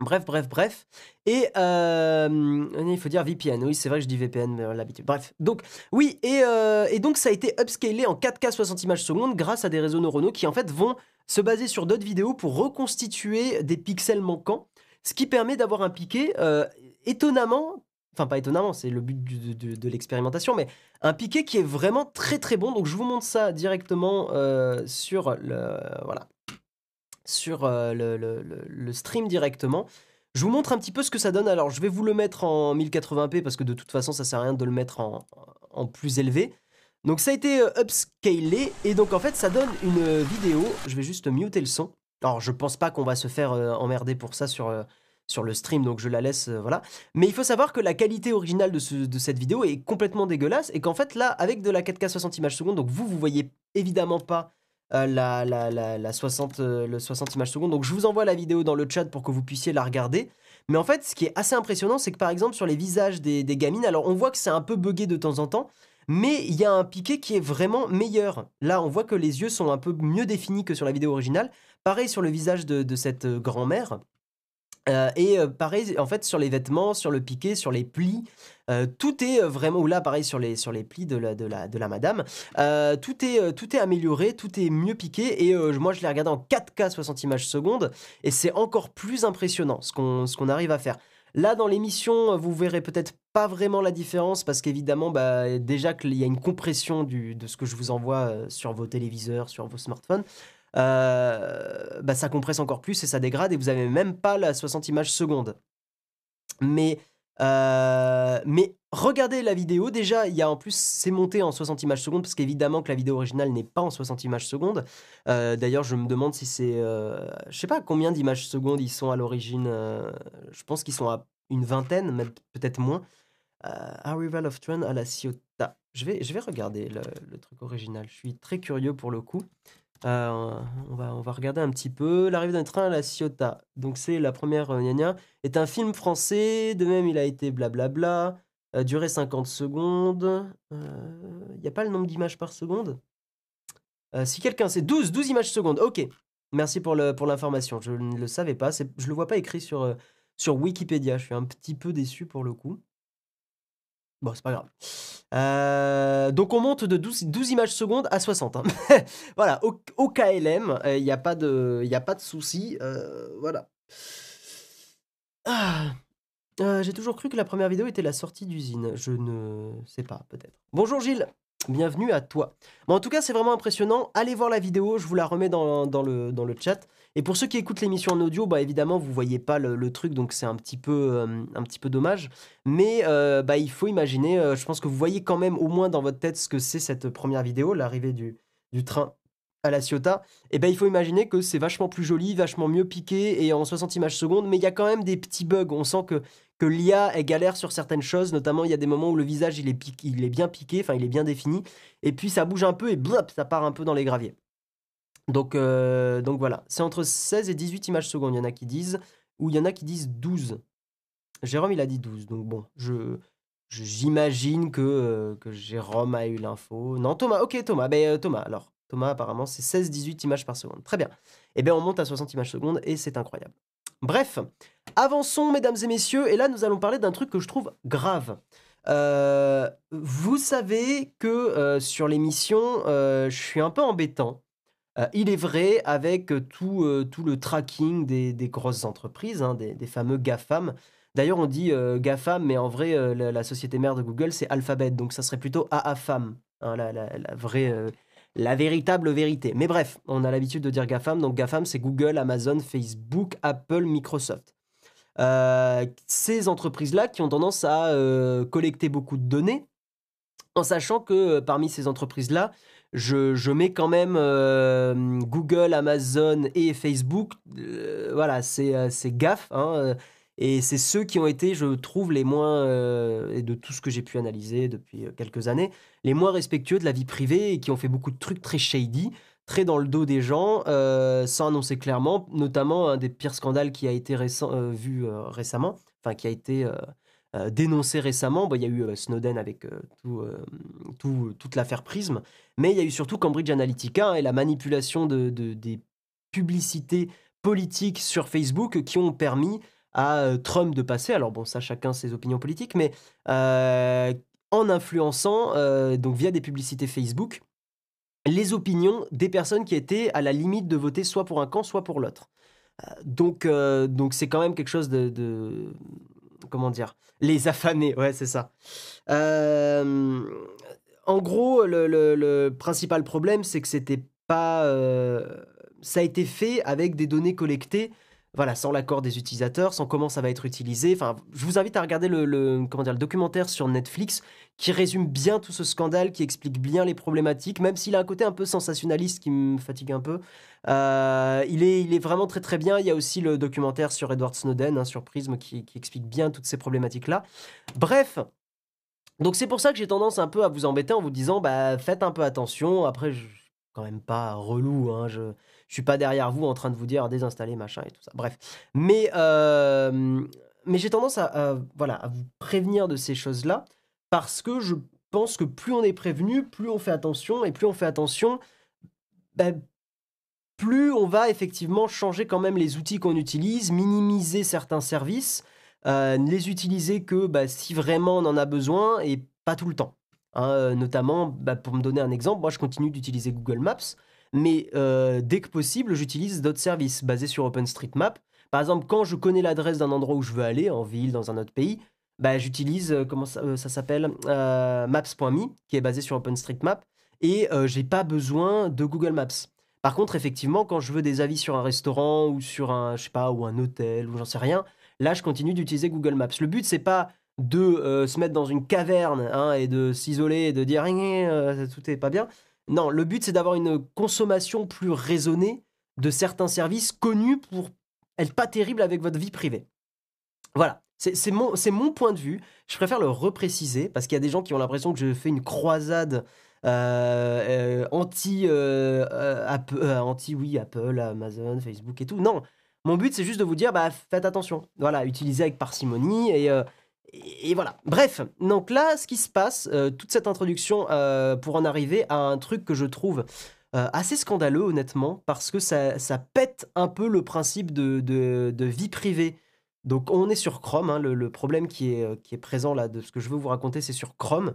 Bref, bref, bref. Et euh, il faut dire VPN. Oui, c'est vrai que je dis VPN, mais l'habitude. Bref. Donc, oui, et, euh, et, donc ça a été upscalé en 4K 60 images secondes grâce à des réseaux neuronaux qui en fait vont se baser sur d'autres vidéos pour reconstituer des pixels manquants, ce qui permet d'avoir un piqué euh, étonnamment, enfin pas étonnamment, c'est le but de, de l'expérimentation, mais un piqué qui est vraiment très très bon. Donc je vous montre ça directement sur le voilà sur euh, le, stream directement. Je vous montre un petit peu ce que ça donne. Alors, je vais vous le mettre en 1080p parce que de toute façon, ça sert à rien de le mettre en, plus élevé. Donc, ça a été euh, upscalé et donc en fait, ça donne une vidéo. Je vais juste muter le son. Alors, je pense pas qu'on va se faire euh, emmerder pour ça sur, sur le stream, donc je la laisse, voilà. Mais il faut savoir que la qualité originale de, de cette vidéo est complètement dégueulasse et qu'en fait, là, avec de la 4K 60 images secondes, donc vous, vous voyez évidemment pas euh, la, la, la, 60, euh, le 60 images secondes. Donc je vous envoie la vidéo dans le chat pour que vous puissiez la regarder. Mais en fait, ce qui est assez impressionnant, c'est que par exemple sur les visages des, gamines, alors on voit que c'est un peu buggé de temps en temps, mais il y a un piqué qui est vraiment meilleur. Là, on voit que les yeux sont un peu mieux définis que sur la vidéo originale. Pareil sur le visage de, de cette grand-mère. Euh, et euh, pareil, en fait, sur les vêtements, sur le piqué, sur les plis, euh, tout est vraiment, ou là, pareil, sur les, sur les plis de la, de la, de la madame, tout, est, tout est amélioré, tout est mieux piqué, et moi, je l'ai regardé en 4K 60 images secondes, et c'est encore plus impressionnant ce qu'on qu'on arrive à faire. Là, dans l'émission, vous verrez peut-être pas vraiment la différence, parce qu'évidemment, bah, déjà qu'il y a une compression du, de ce que je vous envoie sur vos téléviseurs, sur vos smartphones, euh, bah, ça compresse encore plus et ça dégrade et vous avez même pas la 60 images secondes. Mais, euh, mais regardez la vidéo. Déjà, il y a en plus, c'est monté en 60 images secondes parce qu'évidemment que la vidéo originale n'est pas en 60 images secondes. Euh, d'ailleurs, je me demande si c'est. je sais pas combien d'images secondes ils sont à l'origine. je pense qu'ils sont à une vingtaine, peut-être moins. Arrival of Train à la Ciotat. Je vais, je vais regarder le, truc original. Je suis très curieux pour le coup. On, va, on va regarder un petit peu. L'arrivée d'un train à la Ciotat. Donc, c'est la première gna Est un film français. De même, il a été blablabla. durée 50 secondes. Il n'y a pas le nombre d'images par seconde? Si quelqu'un sait, 12, 12 images secondes. Ok. Merci pour l'information. Pour je ne le savais pas. Je ne le vois pas écrit sur, sur Wikipédia. Je suis un petit peu déçu pour le coup. Bon, c'est pas grave. Euh, donc on monte de 12, 12 images secondes à 60. Hein. voilà, au, KLM, il euh, n'y a pas de, pas de souci. Euh, voilà. Ah, j'ai toujours cru que la première vidéo était la sortie d'usine. Je ne sais pas, peut-être. Bonjour Gilles Bienvenue à toi. Bon, en tout cas, c'est vraiment impressionnant. Allez voir la vidéo, je vous la remets dans, le, dans le chat. Et pour ceux qui écoutent l'émission en audio, bah évidemment, vous voyez pas le, truc, donc c'est un, petit peu, euh, un petit peu dommage. Mais euh, bah, il faut imaginer, euh, je pense que vous voyez quand même au moins dans votre tête ce que c'est cette première vidéo, l'arrivée du, du train à la Ciotat, et ben il faut imaginer que c'est vachement plus joli, vachement mieux piqué et en 60 images secondes, mais il y a quand même des petits bugs. On sent que que l'IA est galère sur certaines choses, notamment il y a des moments où le visage il est, il est bien piqué, enfin il est bien défini, et puis ça bouge un peu et blop, ça part un peu dans les graviers. Donc, euh, donc voilà, c'est entre 16 et 18 images secondes, il y en a qui disent, ou il y en a qui disent 12. Jérôme il a dit 12, donc bon, je j'imagine que, euh, que Jérôme a eu l'info. Non, Thomas, ok Thomas, ben euh, Thomas alors. Thomas apparemment c'est 16-18 images par seconde. Très bien. Eh bien on monte à 60 images secondes et c'est incroyable. Bref, avançons mesdames et messieurs, et là nous allons parler d'un truc que je trouve grave. Vous savez que sur l'émission, je suis un peu embêtant. Il est vrai, avec tout, tout le tracking des, grosses entreprises, hein, des, fameux GAFAM. D'ailleurs, on dit GAFAM, mais en vrai, la, société mère de Google, c'est Alphabet, donc ça serait plutôt AAFAM, hein, la, vraie la véritable vérité. Mais bref, on a l'habitude de dire GAFAM. Donc GAFAM, c'est Google, Amazon, Facebook, Apple, Microsoft. Euh, ces entreprises-là qui ont tendance à euh, collecter beaucoup de données, en sachant que euh, parmi ces entreprises-là, je, mets quand même Google, Amazon et Facebook. voilà, c'est GAF. Hein, et c'est ceux qui ont été, je trouve, les moins, euh, et de tout ce que j'ai pu analyser depuis euh, quelques années, les moins respectueux de la vie privée et qui ont fait beaucoup de trucs très shady, très dans le dos des gens, euh, sans annoncer clairement, notamment un des pires scandales qui a été vu récemment, enfin qui a été dénoncé récemment. Bon, il y a eu Snowden avec tout, toute l'affaire Prism, mais il y a eu surtout Cambridge Analytica et la manipulation de, des publicités politiques sur Facebook qui ont permis à Trump de passer. Alors bon, ça, chacun ses opinions politiques, mais en influençant, donc via des publicités Facebook, les opinions des personnes qui étaient à la limite de voter soit pour un camp, soit pour l'autre. donc, donc c'est quand même quelque chose de, comment dire, les affamer, ouais, c'est ça. en gros, le, le, principal problème, c'est que c'était pas, ça a été fait avec des données collectées voilà, sans l'accord des utilisateurs, sans comment ça va être utilisé. Enfin, je vous invite à regarder le, comment dire, le documentaire sur Netflix qui résume bien tout ce scandale, qui explique bien les problématiques, même s'il a un côté un peu sensationnaliste qui me fatigue un peu. Euh, il, est, il est vraiment très très bien. Il y a aussi le documentaire sur Edward Snowden, hein, sur Prism, qui, explique bien toutes ces problématiques-là. Bref, donc c'est pour ça que j'ai tendance un peu à vous embêter en vous disant, bah faites un peu attention. Après, je quand même pas relou. Hein, je suis pas derrière vous en train de vous dire désinstaller machin et tout ça. Bref, mais euh, mais j'ai tendance à, voilà à vous prévenir de ces choses là parce que je pense que plus on est prévenu, plus on fait attention et plus on fait attention, ben, plus on va effectivement changer quand même les outils qu'on utilise, minimiser certains services, euh, les utiliser que bah, si vraiment on en a besoin et pas tout le temps. Hein, notamment, bah, pour me donner un exemple, moi je continue d'utiliser Google Maps. Mais euh, dès que possible, j'utilise d'autres services basés sur OpenStreetMap. Par exemple, quand je connais l'adresse d'un endroit où je veux aller, en ville, dans un autre pays, bah, j'utilise, euh, comment ça, euh, s'appelle, maps.me, qui est basé sur OpenStreetMap, et j'ai pas besoin de Google Maps. Par contre, effectivement, quand je veux des avis sur un restaurant ou sur un, je sais pas, ou un hôtel ou j'en sais rien, là, je continue d'utiliser Google Maps. Le but, c'est pas de se mettre dans une caverne hein, et de s'isoler et de dire tout est pas bien. Non, le but, c'est d'avoir une consommation plus raisonnée de certains services connus pour être pas terribles avec votre vie privée. Voilà, C'est mon, point de vue. Je préfère le repréciser parce qu'il y a des gens qui ont l'impression que je fais une croisade euh, euh, anti, Apple, anti oui, Apple, Amazon, Facebook et tout. Non, mon but c'est juste de vous dire, bah, faites attention. Voilà, utilisez avec parcimonie et, et, voilà. Bref, donc là, ce qui se passe, toute cette introduction pour en arriver à un truc que je trouve assez scandaleux, honnêtement, parce que ça, ça, pète un peu le principe de, vie privée donc on est sur Chrome, hein, le, problème euh, qui est présent là de ce que je veux vous raconter, c'est sur Chrome.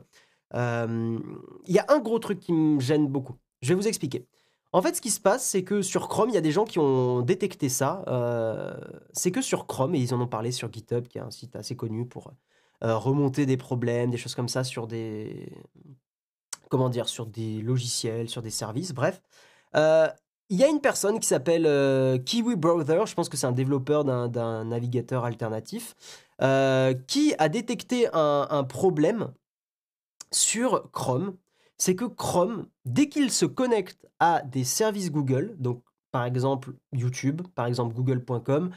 Il y a un gros truc qui me gêne beaucoup. Je vais vous expliquer. En fait, ce qui se passe, c'est que sur Chrome, il y a des gens qui ont détecté ça. Euh, c'est que sur Chrome, et ils en ont parlé sur GitHub, qui est un site assez connu pour euh, remonter des problèmes, des choses comme ça sur des comment dire, sur des logiciels, sur des services, bref. Il y a une personne qui s'appelle euh, Kiwi Browser, je pense que c'est un développeur d'un navigateur alternatif, euh, qui a détecté un, problème sur Chrome. C'est que Chrome, dès qu'il se connecte à des services Google, donc par exemple YouTube, par exemple google.com,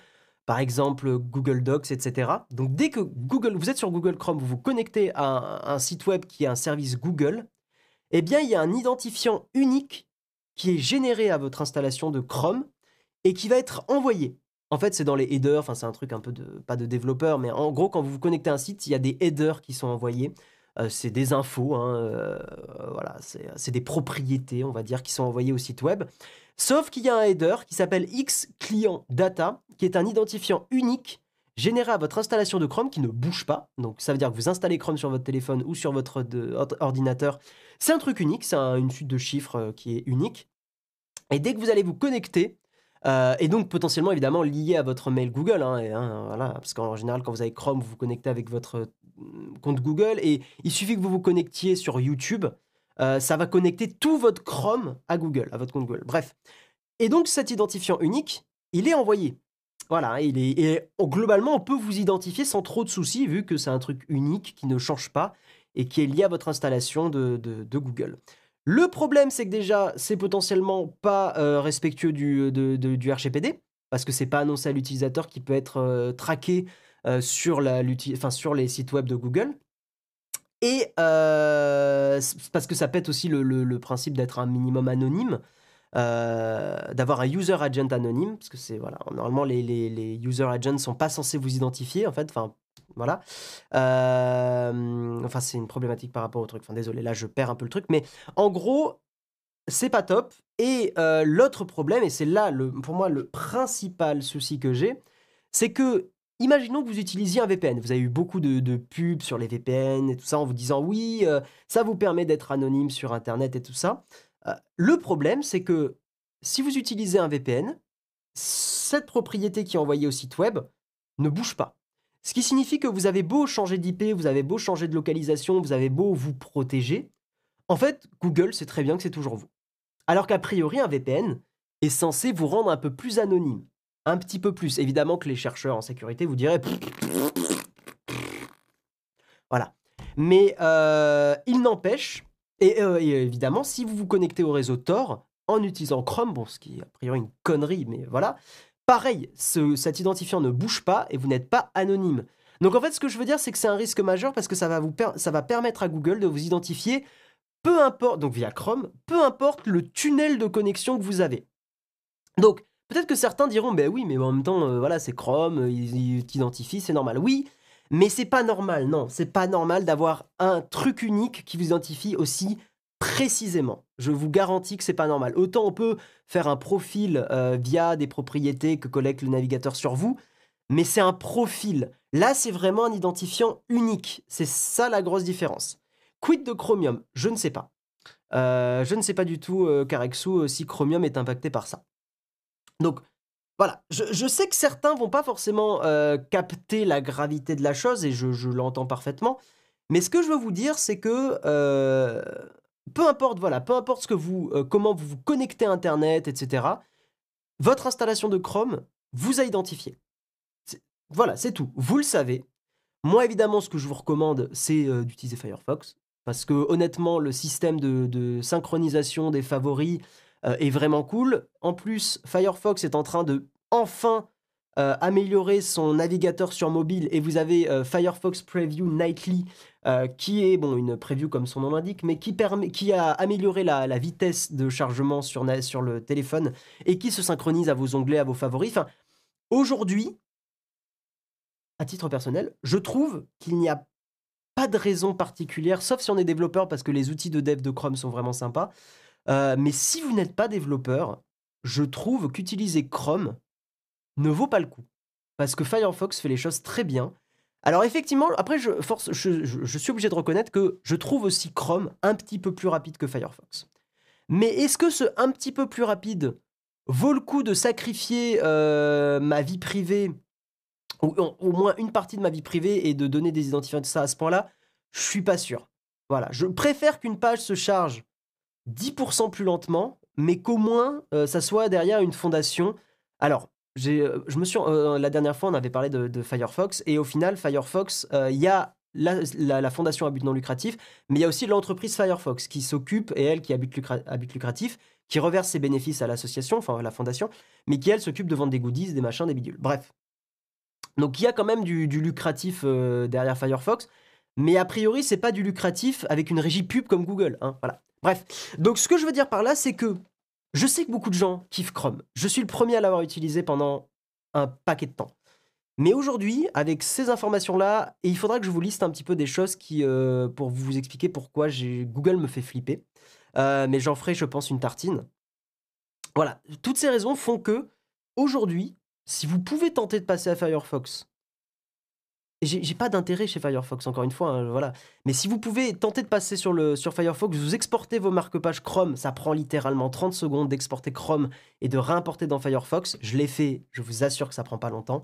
par exemple Google Docs, etc. Donc dès que Google, vous êtes sur Google Chrome, vous vous connectez à un, site web qui est un service Google, eh bien il y a un identifiant unique qui est généré à votre installation de Chrome et qui va être envoyé. En fait, c'est dans les headers, enfin c'est un truc un peu de, pas de développeur, mais en gros, quand vous vous connectez à un site, il y a des headers qui sont envoyés. Euh, c'est des infos, hein, euh, voilà, c'est des propriétés, on va dire, qui sont envoyées au site web. Sauf qu'il y a un header qui s'appelle X Client Data, qui est un identifiant unique généré à votre installation de Chrome qui ne bouge pas. Donc ça veut dire que vous installez Chrome sur votre téléphone ou sur votre ordinateur c'est un truc unique, c'est une suite de chiffres euh, qui est unique. Et dès que vous allez vous connecter, euh, et donc potentiellement évidemment lié à votre mail Google, hein, hein, voilà, parce qu'en général quand vous avez Chrome, vous vous connectez avec votre euh, compte Google, et il suffit que vous vous connectiez sur YouTube, ça va connecter tout votre Chrome à Google, à votre compte Google. Bref. Et donc cet identifiant unique, il est envoyé. Voilà, il est, et globalement, on peut vous identifier sans trop de soucis, vu que c'est un truc unique qui ne change pas et qui est lié à votre installation de, Google. Le problème, c'est que déjà, c'est potentiellement pas euh, respectueux du, du, RGPD, parce que c'est pas annoncé à l'utilisateur qui peut être euh, traqué euh, sur, la, sur les sites web de Google. Et parce que ça pète aussi le, principe d'être un minimum anonyme, d'avoir un user agent anonyme, parce que c'est voilà, normalement les, user agents sont pas censés vous identifier en fait, enfin voilà. enfin, c'est une problématique par rapport au truc. Enfin, désolé, là, je perds un peu le truc. Mais en gros, c'est pas top. Et l'autre problème, et c'est là, pour moi, le principal souci que j'ai, c'est que, imaginons que vous utilisiez un VPN. Vous avez eu beaucoup de, pubs sur les VPN et tout ça en vous disant oui, ça vous permet d'être anonyme sur Internet et tout ça. le problème, c'est que si vous utilisez un VPN, cette propriété qui est envoyée au site web ne bouge pas. Ce qui signifie que vous avez beau changer d'IP, vous avez beau changer de localisation, vous avez beau vous protéger, en fait, Google sait très bien que c'est toujours vous. Alors qu'a priori, un VPN est censé vous rendre un peu plus anonyme. Un petit peu plus. Évidemment que les chercheurs en sécurité vous diraient... Voilà. Mais euh, il n'empêche, et, euh, et, évidemment, si vous vous connectez au réseau Tor en utilisant Chrome, bon, ce qui est a priori une connerie, mais voilà, Pareil, cet identifiant ne bouge pas et vous n'êtes pas anonyme. Donc en fait, ce que je veux dire, c'est que c'est un risque majeur parce que ça va, vous ça va permettre à Google de vous identifier, peu importe, donc via Chrome, peu importe le tunnel de connexion que vous avez. Donc peut-être que certains diront, ben oui, mais en même temps, euh, voilà, c'est Chrome, euh, il, t'identifie, c'est normal. Oui, mais c'est pas normal, non, c'est pas normal d'avoir un truc unique qui vous identifie aussi précisément. Je vous garantis que c'est pas normal. Autant on peut faire un profil euh, via des propriétés que collecte le navigateur sur vous, mais c'est un profil. Là, c'est vraiment un identifiant unique. C'est ça la grosse différence. Quid de Chromium? Je ne sais pas. Je ne sais pas du tout, Carexou, si Chromium est impacté par ça. Donc, voilà. Je, sais que certains vont pas forcément capter la gravité de la chose, et je, l'entends parfaitement. Mais ce que je veux vous dire, c'est que peu importe, voilà, peu importe ce que vous, euh, comment vous vous connectez à Internet, etc. Votre installation de Chrome vous a identifié. Voilà, c'est tout. Vous le savez. Moi, évidemment, ce que je vous recommande, c'est euh, d'utiliser Firefox. Parce que honnêtement, le système de, synchronisation des favoris euh, est vraiment cool. En plus, Firefox est en train de enfin améliorer son navigateur sur mobile et vous avez Firefox Preview Nightly qui est bon une preview comme son nom l'indique, mais qui permet, qui a amélioré la, vitesse de chargement sur, sur le téléphone et qui se synchronise à vos onglets, à vos favoris. Enfin, aujourd'hui, à titre personnel, je trouve qu'il n'y a pas de raison particulière, sauf si on est développeur, parce que les outils de dev de Chrome sont vraiment sympas. Euh, mais si vous n'êtes pas développeur, je trouve qu'utiliser Chrome ne vaut pas le coup. Parce que Firefox fait les choses très bien. Alors effectivement, après, je, force, je, suis obligé de reconnaître que je trouve aussi Chrome un petit peu plus rapide que Firefox. Mais est-ce que ce un petit peu plus rapide vaut le coup de sacrifier euh, ma vie privée ou au moins une partie de ma vie privée et de donner des identifiants de ça à ce point-là, je suis pas sûr. Voilà, je préfère qu'une page se charge 10% plus lentement, mais qu'au moins euh, ça soit derrière une fondation. Alors, euh, je me suis, euh, la dernière fois, on avait parlé de, Firefox, et au final, Firefox, il y a la, fondation à but non lucratif, mais il y a aussi l'entreprise Firefox qui s'occupe, et elle qui a but, à but lucratif, qui reverse ses bénéfices à l'association, enfin à la fondation, mais qui elle s'occupe de vendre des goodies, des machins, des bidules. Bref, donc il y a quand même du, lucratif euh, derrière Firefox, mais a priori c'est pas du lucratif avec une régie pub comme Google. Hein, voilà. Bref, donc ce que je veux dire par là, c'est que je sais que beaucoup de gens kiffent Chrome. Je suis le premier à l'avoir utilisé pendant un paquet de temps. Mais aujourd'hui, avec ces informations-là, il faudra que je vous liste un petit peu des choses qui, euh, pour vous expliquer pourquoi Google me fait flipper. Euh, mais j'en ferai, je pense, une tartine. Voilà, toutes ces raisons font que aujourd'hui, si vous pouvez tenter de passer à Firefox, j'ai pas d'intérêt chez Firefox, encore une fois, hein, voilà. Mais si vous pouvez tenter de passer sur, le, sur Firefox, vous exportez vos marque-pages Chrome, ça prend littéralement 30 secondes d'exporter Chrome et de réimporter dans Firefox. Je l'ai fait, je vous assure que ça prend pas longtemps.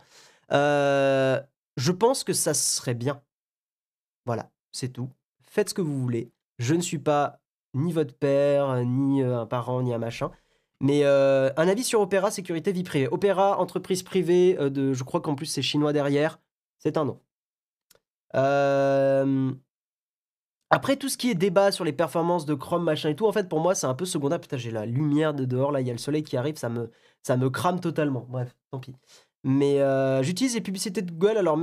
Euh, je pense que ça serait bien. Voilà, c'est tout. Faites ce que vous voulez. Je ne suis pas ni votre père, ni euh, un parent, ni un machin. Mais euh, un avis sur Opéra, sécurité, vie privée. Opéra, entreprise privée, je crois qu'en plus c'est chinois derrière. C'est un nom. Euh, après, tout ce qui est débat sur les performances de Chrome, machin et tout, en fait, pour moi, c'est un peu secondaire. Putain, j'ai la lumière de dehors, là, il y a le soleil qui arrive, ça me, ça me crame totalement. Bref, tant pis. Mais j'utilise les publicités de Google, alors,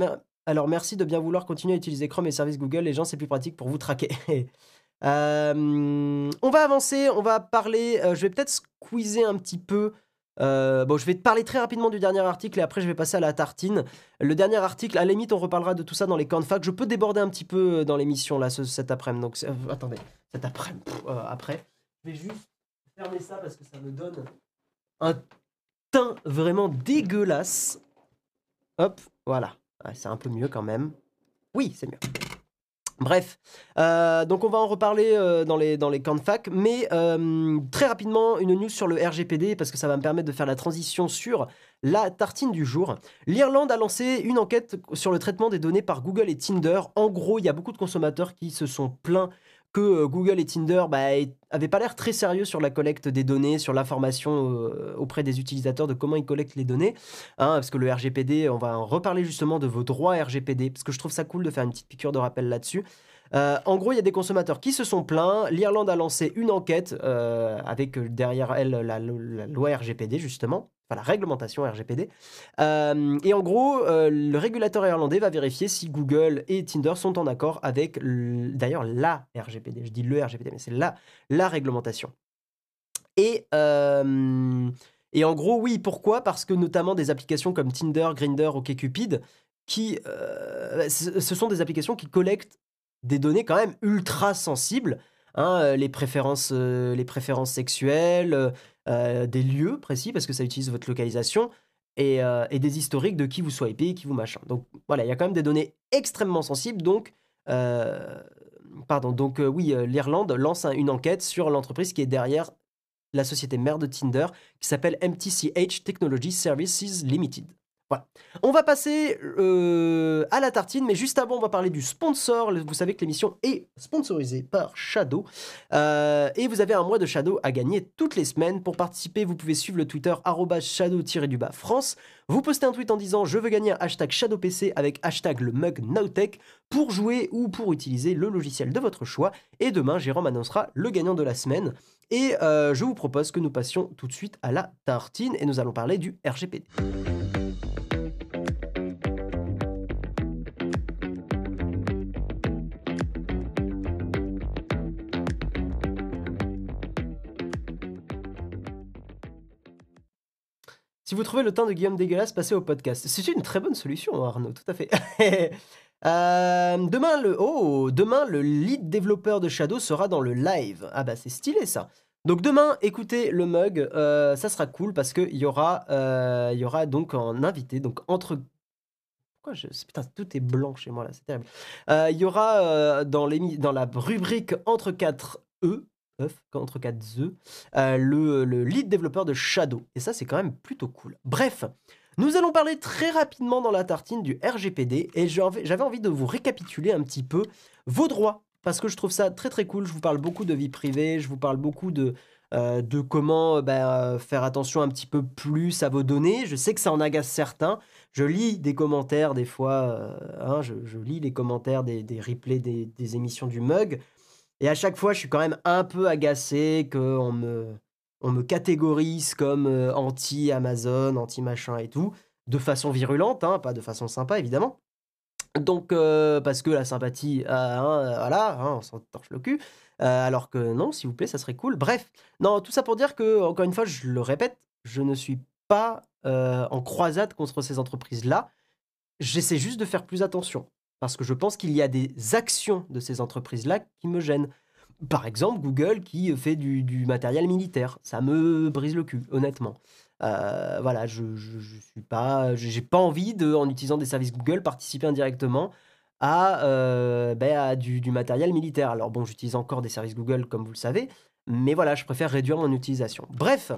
alors merci de bien vouloir continuer à utiliser Chrome et services Google. Les gens, c'est plus pratique pour vous traquer. Euh, on va avancer, on va parler. Euh, je vais peut-être squeezer un petit peu. Euh, bon, je vais te parler très rapidement du dernier article et après je vais passer à la tartine. Le dernier article, à la limite, on reparlera de tout ça dans les camps de fac. Je peux déborder un petit peu dans l'émission là cet après-midi. Donc, attendez, cet après-midi. après, je vais juste fermer ça parce que ça me donne un teint vraiment dégueulasse. Hop, voilà. c'est un peu mieux quand même. Oui, c'est mieux. Bref, euh, donc on va en reparler euh, dans, les, dans les camps de fac, mais euh, très rapidement, une news sur le RGPD, parce que ça va me permettre de faire la transition sur la tartine du jour. L'Irlande a lancé une enquête sur le traitement des données par Google et Tinder. En gros, il y a beaucoup de consommateurs qui se sont plaints que euh, Google et Tinder bah, avaient pas l'air très sérieux sur la collecte des données, sur l'information euh, auprès des utilisateurs de comment ils collectent les données. Hein, parce que le RGPD, on va en reparler justement de vos droits RGPD, parce que je trouve ça cool de faire une petite piqûre de rappel là-dessus. Euh, en gros, il y a des consommateurs qui se sont plaints. L'Irlande a lancé une enquête avec derrière elle la, loi RGPD, justement la réglementation RGPD. Euh, et en gros, euh, le régulateur irlandais va vérifier si Google et Tinder sont en accord avec, d'ailleurs, la RGPD. Je dis le RGPD, mais c'est la, la réglementation. Et, euh, et en gros, oui, pourquoi? Parce que notamment des applications comme Tinder, Grindr, OkCupid, qui, ce sont des applications qui collectent des données quand même ultra sensibles. Hein, les, préférences, les préférences sexuelles, euh, des lieux précis parce que ça utilise votre localisation et, euh, des historiques de qui vous swipez, qui vous machin. Donc voilà, il y a quand même des données extrêmement sensibles. Donc, euh, pardon, donc oui, l'Irlande lance une enquête sur l'entreprise qui est derrière la société mère de Tinder qui s'appelle MTCH Technology Services Limited. On va passer euh, à la tartine, mais juste avant, on va parler du sponsor. Vous savez que l'émission est sponsorisée par Shadow. Euh, et vous avez un mois de Shadow à gagner toutes les semaines. Pour participer, vous pouvez suivre le Twitter shadow-du-bas France. Vous postez un tweet en disant je veux gagner un hashtag ShadowPC avec hashtag le mug Nowtech pour jouer ou pour utiliser le logiciel de votre choix. Et demain, Jérôme annoncera le gagnant de la semaine. Et euh, je vous propose que nous passions tout de suite à la tartine et nous allons parler du RGPD. Si vous trouvez le teint de Guillaume dégueulasse, passez au podcast. C'est une très bonne solution, Arnaud, tout à fait. Euh, demain, le, oh, demain, le lead développeur de Shadow sera dans le live. Ah bah c'est stylé ça. Donc demain, écoutez le mug, euh, ça sera cool parce qu'il y aura, euh, y aura donc un invité, donc entre pourquoi je... Putain, tout est blanc chez moi là, c'est terrible. il y aura dans, dans la rubrique entre 4 E, entre 4 E, le, le lead développeur de Shadow. Et ça, c'est quand même plutôt cool. Bref, nous allons parler très rapidement dans la tartine du RGPD et j'avais envie de vous récapituler un petit peu vos droits parce que je trouve ça très très cool. Je vous parle beaucoup de vie privée, je vous parle beaucoup de, euh, de comment euh, bah, faire attention un petit peu plus à vos données. Je sais que ça en agace certains. Je lis des commentaires des fois, euh, hein, je, lis les commentaires des, replays des, des, émissions du mug. Et à chaque fois, je suis quand même un peu agacé qu'on me, on me catégorise comme euh, anti-Amazon, anti-machin et tout, de façon virulente, hein, pas de façon sympa évidemment. Donc, euh, parce que la sympathie, euh, voilà, hein, on s'en torche le cul. alors que non, s'il vous plaît, ça serait cool. Bref, non, tout ça pour dire que, encore une fois, je le répète, je ne suis pas en croisade contre ces entreprises-là. J'essaie juste de faire plus attention. Parce que je pense qu'il y a des actions de ces entreprises-là qui me gênent. Par exemple, Google qui fait du, matériel militaire. Ça me brise le cul, honnêtement. Euh, voilà, je, je, suis pas, j'ai pas envie de, en utilisant des services Google, participer indirectement à, euh, ben, du, matériel militaire. Alors bon, j'utilise encore des services Google, comme vous le savez, mais voilà, je préfère réduire mon utilisation. Bref,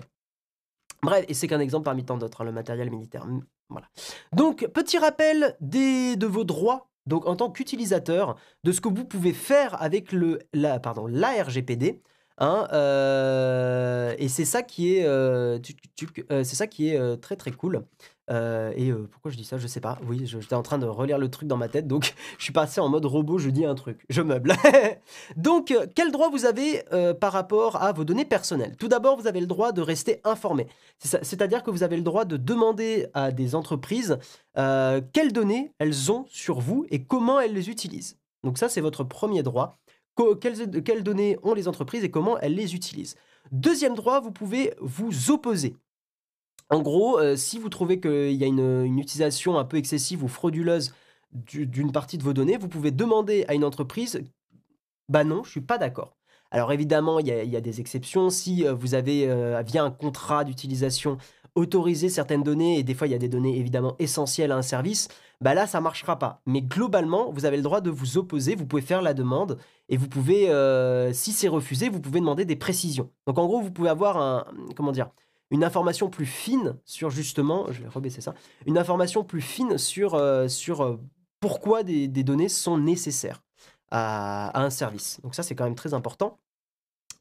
bref, et c'est qu'un exemple parmi tant d'autres, hein, le matériel militaire. Voilà. Donc, petit rappel des, de vos droits donc en tant qu'utilisateur, de ce que vous pouvez faire avec le, la, pardon, la RGPD. Hein, euh, et c'est ça qui est, euh, euh, c'est ça qui est très très cool. Et pourquoi je dis ça, je sais pas. Oui, j'étais en train de relire le truc dans ma tête, donc je suis passé en mode robot. Je dis un truc, je meuble. donc, quel droit vous avez par rapport à vos données personnelles? Tout d'abord, vous avez le droit de rester informé. C'est-à-dire que vous avez le droit de demander à des entreprises quelles données elles ont sur vous et comment elles les utilisent. Donc ça, c'est votre premier droit quelles, données ont les entreprises et comment elles les utilisent? Deuxième droit, vous pouvez vous opposer. En gros, euh, si vous trouvez qu'il y a une, utilisation un peu excessive ou frauduleuse d'une partie de vos données, vous pouvez demander à une entreprise, bah non, je suis pas d'accord. Alors évidemment, il y, a des exceptions. Si euh, vous avez, euh, via un contrat d'utilisation, autorisé certaines données, et des fois il y a des données évidemment essentielles à un service, bah là ça marchera pas. Mais globalement, vous avez le droit de vous opposer, vous pouvez faire la demande, et vous pouvez, si c'est refusé, vous pouvez demander des précisions. Donc en gros, vous pouvez avoir un, comment dire, une information plus fine sur justement, je vais rebaisser ça, une information plus fine sur, euh, sur pourquoi des, données sont nécessaires à un service. Donc ça c'est quand même très important.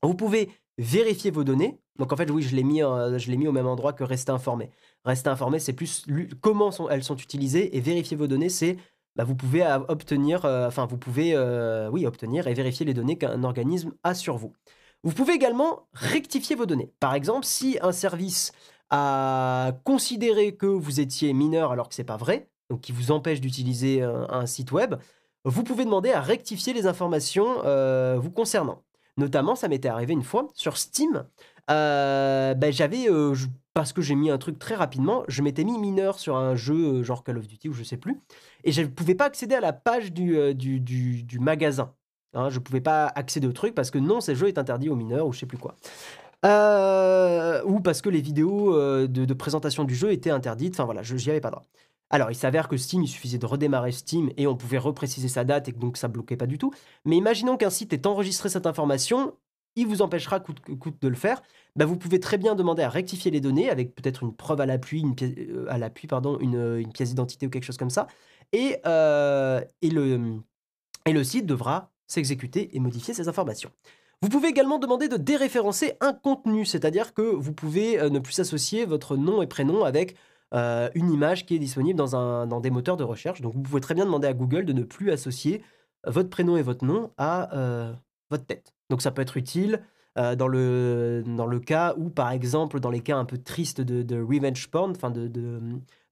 Vous pouvez vérifier vos données. Donc en fait, oui, je l'ai mis, euh, au même endroit que rester informé. Rester informé, c'est plus comment elles sont utilisées et vérifier vos données, c'est bah, vous pouvez obtenir, euh, enfin vous pouvez, euh, oui, obtenir et vérifier les données qu'un organisme a sur vous. Vous pouvez également rectifier vos données. Par exemple, si un service a considéré que vous étiez mineur alors que c'est pas vrai, donc qui vous empêche d'utiliser un, site web, vous pouvez demander à rectifier les informations vous concernant. Notamment, ça m'était arrivé une fois sur Steam. Euh, ben, j'avais, euh, parce que j'ai mis un truc très rapidement, je m'étais mis mineur sur un jeu euh, genre Call of Duty ou je sais plus, et je ne pouvais pas accéder à la page du, du, du, magasin. Hein, je ne pouvais pas accéder au truc parce que non, ce jeu est interdit aux mineurs ou je sais plus quoi. ou parce que les vidéos de, de, présentation du jeu étaient interdites. Enfin voilà, je n'y avais pas droit. Alors, il s'avère que Steam, il suffisait de redémarrer Steam et on pouvait repréciser sa date et donc ça bloquait pas du tout. Mais imaginons qu'un site ait enregistré cette information, il vous empêchera coûte que coûte de le faire. Bah, vous pouvez très bien demander à rectifier les données avec peut-être une preuve à l'appui, une pièce, euh, à l'appui pardon, une, pièce d'identité ou quelque chose comme ça. Et, euh, et, le, et le site devra s'exécuter et modifier ces informations. Vous pouvez également demander de déréférencer un contenu, c'est-à-dire que vous pouvez euh, ne plus associer votre nom et prénom avec euh, une image qui est disponible dans, un, dans des moteurs de recherche. Donc vous pouvez très bien demander à Google de ne plus associer votre prénom et votre nom à euh, votre tête. Donc ça peut être utile euh, dans, le, dans le cas où, par exemple, dans les cas un peu tristes de, revenge porn, enfin de,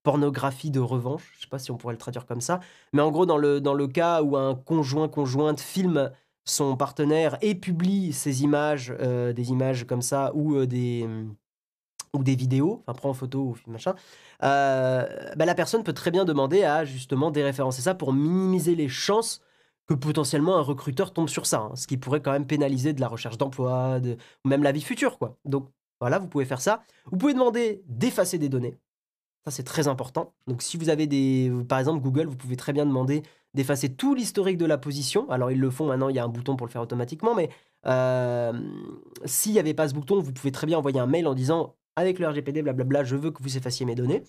pornographie de revanche, je ne sais pas si on pourrait le traduire comme ça, mais en gros dans le, dans le cas où un conjoint conjointe filme son partenaire et publie ces images, des images comme ça, ou des ou des vidéos, enfin prend en photo ou machin, euh, bah, la personne peut très bien demander à justement déréférencer ça pour minimiser les chances que potentiellement un recruteur tombe sur ça, hein, ce qui pourrait quand même pénaliser de la recherche d'emploi, ou même la vie future, quoi. Donc voilà, vous pouvez faire ça. Vous pouvez demander d'effacer des données. Ça, c'est très important. Donc, si vous avez des. Par exemple, Google, vous pouvez très bien demander d'effacer tout l'historique de la position. Alors, ils le font maintenant, il y a un bouton pour le faire automatiquement, mais euh, s'il n'y avait pas ce bouton, vous pouvez très bien envoyer un mail en disant avec le RGPD, blablabla, je veux que vous effaciez mes données.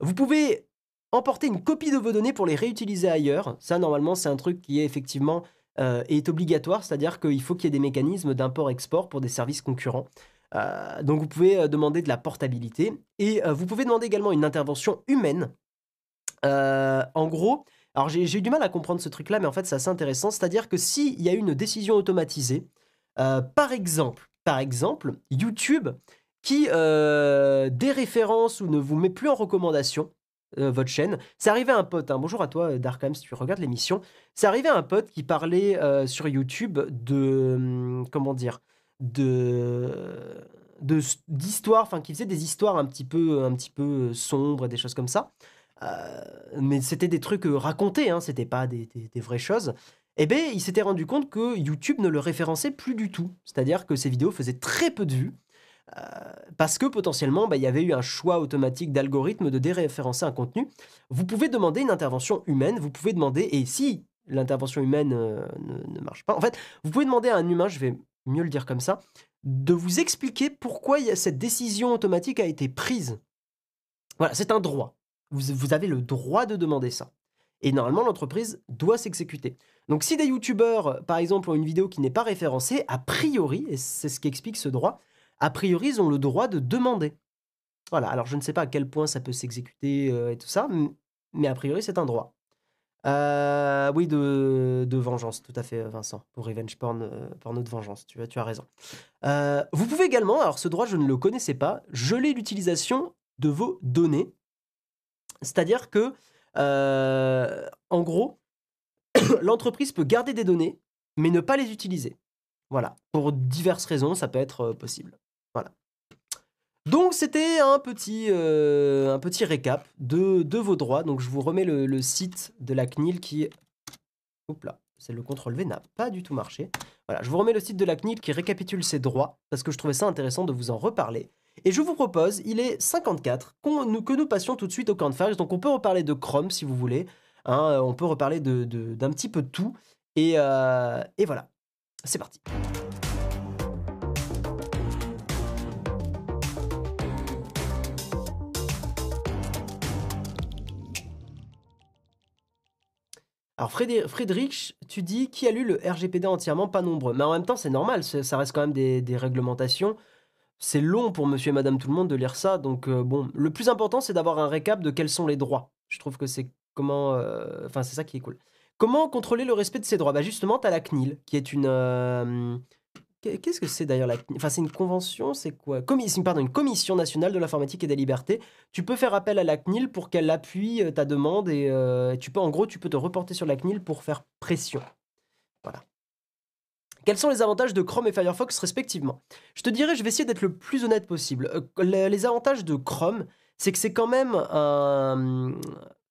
Vous pouvez emporter une copie de vos données pour les réutiliser ailleurs. Ça, normalement, c'est un truc qui est effectivement euh, est obligatoire, c'est-à-dire qu'il faut qu'il y ait des mécanismes d'import-export pour des services concurrents. Euh, donc vous pouvez euh, demander de la portabilité et vous pouvez demander également une intervention humaine. en gros, alors j'ai eu du mal à comprendre ce truc-là, mais en fait c'est assez intéressant. C'est-à-dire que s'il y a une décision automatisée, par exemple, par exemple, YouTube qui déréférence ou ne vous met plus en recommandation votre chaîne. C'est arrivé à un pote, hein. bonjour à toi Darkham si tu regardes l'émission. C'est arrivé à un pote qui parlait sur YouTube de hum, comment dire de d'histoires, enfin qui faisait des histoires un petit peu un petit peu sombres, des choses comme ça. mais c'était des trucs racontés, hein, c'était pas des, des, vraies choses. Eh bien, il s'était rendu compte que YouTube ne le référençait plus du tout. C'est-à-dire que ses vidéos faisaient très peu de vues. parce que potentiellement, bah, il y avait eu un choix automatique d'algorithme de déréférencer un contenu. Vous pouvez demander une intervention humaine, vous pouvez demander, et si l'intervention humaine ne, ne, marche pas, en fait, vous pouvez demander à un humain, je vais mieux le dire comme ça, de vous expliquer pourquoi cette décision automatique a été prise. Voilà, c'est un droit. Vous, avez le droit de demander ça. Et normalement, l'entreprise doit s'exécuter. Donc si des youtubeurs, par exemple, ont une vidéo qui n'est pas référencée, a priori, et c'est ce qui explique ce droit, a priori, ils ont le droit de demander. Voilà, alors je ne sais pas à quel point ça peut s'exécuter euh, et tout ça, mais a priori, c'est un droit. Euh, oui, de, vengeance, tout à fait, Vincent, pour Revenge Porn, euh, porno de vengeance, tu, tu as raison. Euh, vous pouvez également, alors ce droit, je ne le connaissais pas, geler l'utilisation de vos données. C'est-à-dire que, en gros, l'entreprise peut garder des données, mais ne pas les utiliser. Voilà, pour diverses raisons, ça peut être possible. Voilà. Donc c'était un petit, euh, récap de, de, vos droits. Donc je vous remets le, site de la CNIL qui... Oups là, c'est le contrôle V n'a pas du tout marché. Voilà, je vous remets le site de la CNIL qui récapitule ses droits parce que je trouvais ça intéressant de vous en reparler. Et je vous propose, il est 54, nous, que nous passions tout de suite au campfire. Donc on peut reparler de Chrome si vous voulez. Hein, on peut reparler d'un de, petit peu de tout. Et, euh, et voilà, c'est parti. Alors Friedrich, tu dis qui a lu le RGPD entièrement Pas nombreux. Mais en même temps, c'est normal, ça reste quand même des, réglementations. C'est long pour monsieur et madame tout le monde de lire ça. Donc euh, bon, le plus important, c'est d'avoir un récap de quels sont les droits. Je trouve que c'est comment... Euh, enfin, c'est ça qui est cool. Comment contrôler le respect de ces droits? Bah Justement, tu as la CNIL, qui est une... Euh, Qu'est-ce que c'est d'ailleurs la Enfin, c'est une convention, c'est quoi? Pardon, une commission nationale de l'informatique et des libertés. Tu peux faire appel à la CNIL pour qu'elle appuie euh, ta demande et euh, tu peux, en gros, tu peux te reporter sur la CNIL pour faire pression. Voilà. Quels sont les avantages de Chrome et Firefox respectivement? Je te dirais, je vais essayer d'être le plus honnête possible. Euh, les, avantages de Chrome, c'est que c'est quand même un,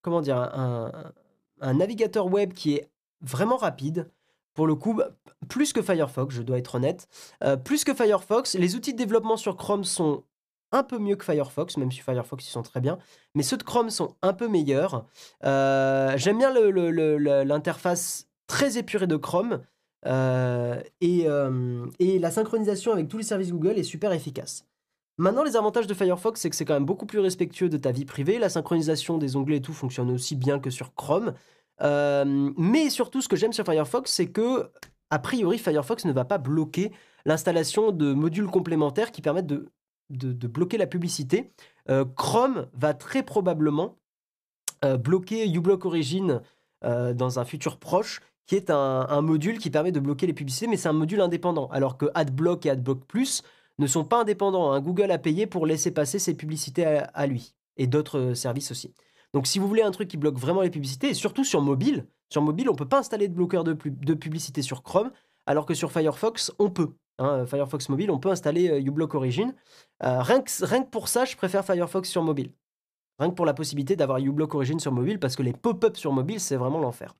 comment dire, un navigateur web qui est vraiment rapide pour le coup, bah, plus que Firefox, je dois être honnête. Euh, plus que Firefox, les outils de développement sur Chrome sont un peu mieux que Firefox, même si Firefox ils sont très bien, mais ceux de Chrome sont un peu meilleurs. Euh, j'aime bien l'interface très épurée de Chrome euh, et, et, la synchronisation avec tous les services Google est super efficace. Maintenant, les avantages de Firefox, c'est que c'est quand même beaucoup plus respectueux de ta vie privée. La synchronisation des onglets et tout fonctionne aussi bien que sur Chrome. Euh, mais surtout, ce que j'aime sur Firefox, c'est que, a priori, Firefox ne va pas bloquer l'installation de modules complémentaires qui permettent de, bloquer la publicité. Euh, Chrome va très probablement euh, bloquer uBlock Origin dans un futur proche, qui est un, module qui permet de bloquer les publicités, mais c'est un module indépendant, alors que AdBlock et AdBlock Plus ne sont pas indépendants. Google a payé pour laisser passer ses publicités à lui, et d'autres services aussi. Donc si vous voulez un truc qui bloque vraiment les publicités, et surtout sur mobile, sur mobile, on peut pas installer de bloqueur de, publicité sur Chrome, alors que sur Firefox, on peut. hein, Firefox mobile, on peut installer uBlock Origin. rien, que, rien que pour ça, je préfère Firefox sur mobile. Rien que pour la possibilité d'avoir uBlock Origin sur mobile, parce que les pop-ups sur mobile, c'est vraiment l'enfer.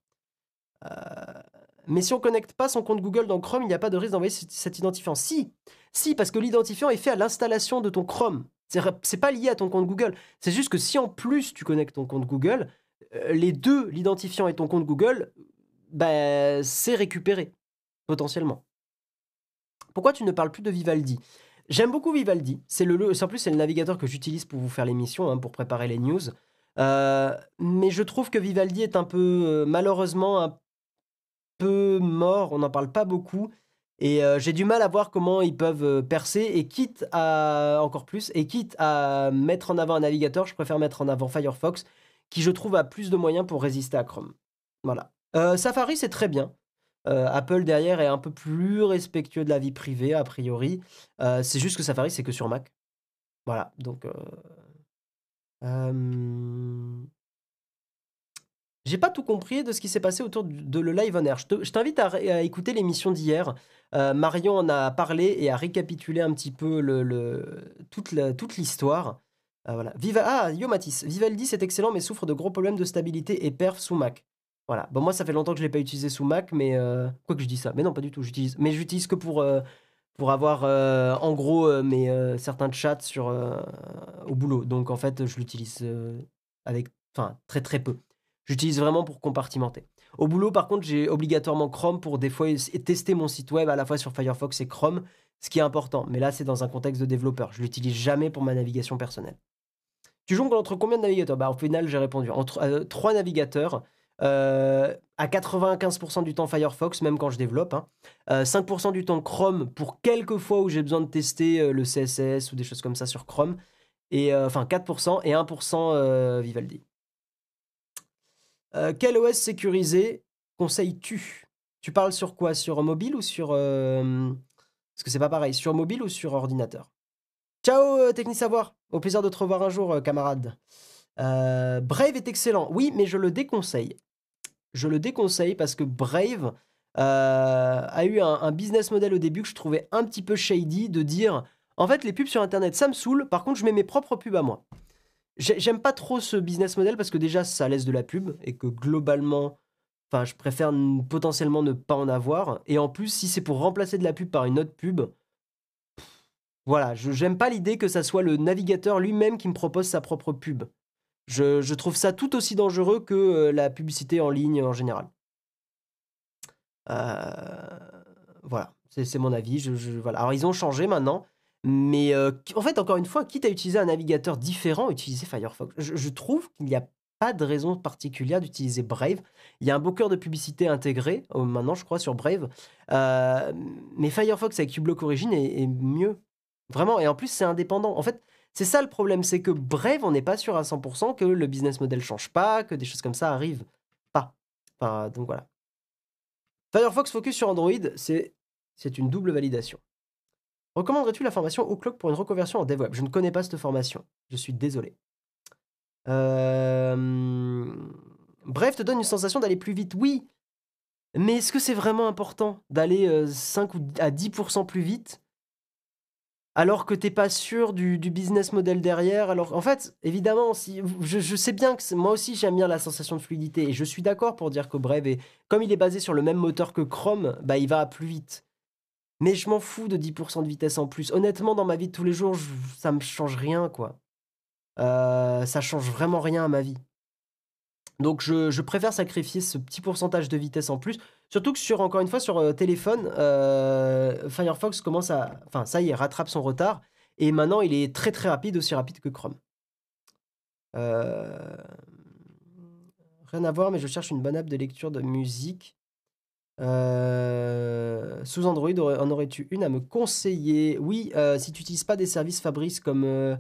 mais si on connecte pas son compte Google dans Chrome, il n'y a pas de risque d'envoyer cet identifiant. Si, si, parce que l'identifiant est fait à l'installation de ton Chrome. C'est pas lié à ton compte Google. C'est juste que si en plus tu connectes ton compte Google, euh, les deux, l'identifiant et ton compte Google, bah, c'est récupéré, potentiellement. Pourquoi tu ne parles plus de Vivaldi? J'aime beaucoup Vivaldi. C'est le, en plus, c'est le navigateur que j'utilise pour vous faire l'émission, hein, pour préparer les news. Euh, mais je trouve que Vivaldi est un peu, euh, malheureusement, un peu mort. On n'en parle pas beaucoup. Et j'ai du mal à voir comment ils peuvent percer. Et quitte à, encore plus, et quitte à mettre en avant un navigateur, je préfère mettre en avant Firefox, qui je trouve a plus de moyens pour résister à Chrome. Voilà. Safari, c'est très bien. Apple derrière est un peu plus respectueux de la vie privée, a priori. c'est juste que Safari, c'est que sur Mac. Voilà, donc. J'ai pas tout compris de ce qui s'est passé autour de le live on air. Je t'invite à, écouter l'émission d'hier. Euh, Marion en a parlé et a récapitulé un petit peu toute l'histoire. Euh, voilà. Viva, ah, Yo Matisse. Vivaldi, c'est excellent, mais souffre de gros problèmes de stabilité et perf sous Mac. Voilà. Bon, moi, ça fait longtemps que je ne l'ai pas utilisé sous Mac, mais. Euh, quoi que je dis ça Mais non, pas du tout. J'utilise. Mais j'utilise que pour, pour avoir, en gros, mes, certains chats sur, au boulot. Donc, en fait, je l'utilise avec. Enfin, très très peu. J'utilise vraiment pour compartimenter. Au boulot, par contre, j'ai obligatoirement Chrome pour des fois tester mon site web à la fois sur Firefox et Chrome, ce qui est important. Mais là, c'est dans un contexte de développeur. Je l'utilise jamais pour ma navigation personnelle. Tu jongles entre combien de navigateurs? Bah, Au final, j'ai répondu entre euh, trois navigateurs. Euh, à 95% du temps Firefox, même quand je développe. 5% hein. euh, du temps Chrome pour quelques fois où j'ai besoin de tester le CSS ou des choses comme ça sur Chrome. Et enfin 4% et 1% Vivaldi. Euh, quel OS sécurisé conseilles-tu? Tu parles sur quoi? Sur mobile ou sur... Euh, parce que c'est pas pareil. Sur mobile ou sur ordinateur? Ciao, euh, Techni Savoir. Au plaisir de te revoir un jour, camarade. Brave est excellent. Oui, mais je le déconseille. Je le déconseille parce que Brave a eu un, business model au début que je trouvais un petit peu shady de dire en fait les pubs sur internet ça me saoule, par contre je mets mes propres pubs à moi. J'aime pas trop ce business model parce que déjà, ça laisse de la pub et que globalement, enfin, je préfère potentiellement ne pas en avoir. Et en plus, si c'est pour remplacer de la pub par une autre pub, voilà, j'aime pas l'idée que ça soit le navigateur lui-même qui me propose sa propre pub. Je, trouve ça tout aussi dangereux que euh, la publicité en ligne en général. Euh, voilà, c'est mon avis. Voilà. Alors, ils ont changé maintenant. Mais euh, en fait, encore une fois, quitte à utiliser un navigateur différent, utiliser Firefox. Je, trouve qu'il n'y a pas de raison particulière d'utiliser Brave. Il y a un beau cœur de publicité intégré, euh, maintenant je crois, sur Brave. Euh, mais Firefox avec uBlock Origin est, mieux. Vraiment, et en plus c'est indépendant. En fait, c'est ça le problème, c'est que Brave, on n'est pas sûr à 100% que le business model change pas, que des choses comme ça arrivent pas. Enfin, donc voilà. Firefox Focus sur Android, c'est une double validation. Recommanderais-tu la formation Outlook pour une reconversion en dev web? Je ne connais pas cette formation. Je suis désolé. Bref, te donne une sensation d'aller plus vite. Oui, mais est-ce que c'est vraiment important d'aller 5 ou à 10% plus vite alors que t'es pas sûr du, business model derrière? Alors en fait, évidemment, si, je, sais bien que moi aussi j'aime bien la sensation de fluidité et je suis d'accord pour dire que Brave, comme il est basé sur le même moteur que Chrome, bah, il va plus vite. Mais je m'en fous de 10% de vitesse en plus. Honnêtement, dans ma vie de tous les jours, ça me change rien, quoi. Euh, ça change vraiment rien à ma vie. Donc je, préfère sacrifier ce petit pourcentage de vitesse en plus. Surtout que sur, encore une fois, sur euh, téléphone, euh, Firefox commence à... Enfin, ça y est, rattrape son retard. Et maintenant, il est très très rapide, aussi rapide que Chrome. Rien à voir, mais je cherche une bonne app de lecture de musique. Euh, sous Android, en aurais-tu une à me conseiller? Oui, euh, si tu n'utilises pas des services Fabrice comme euh,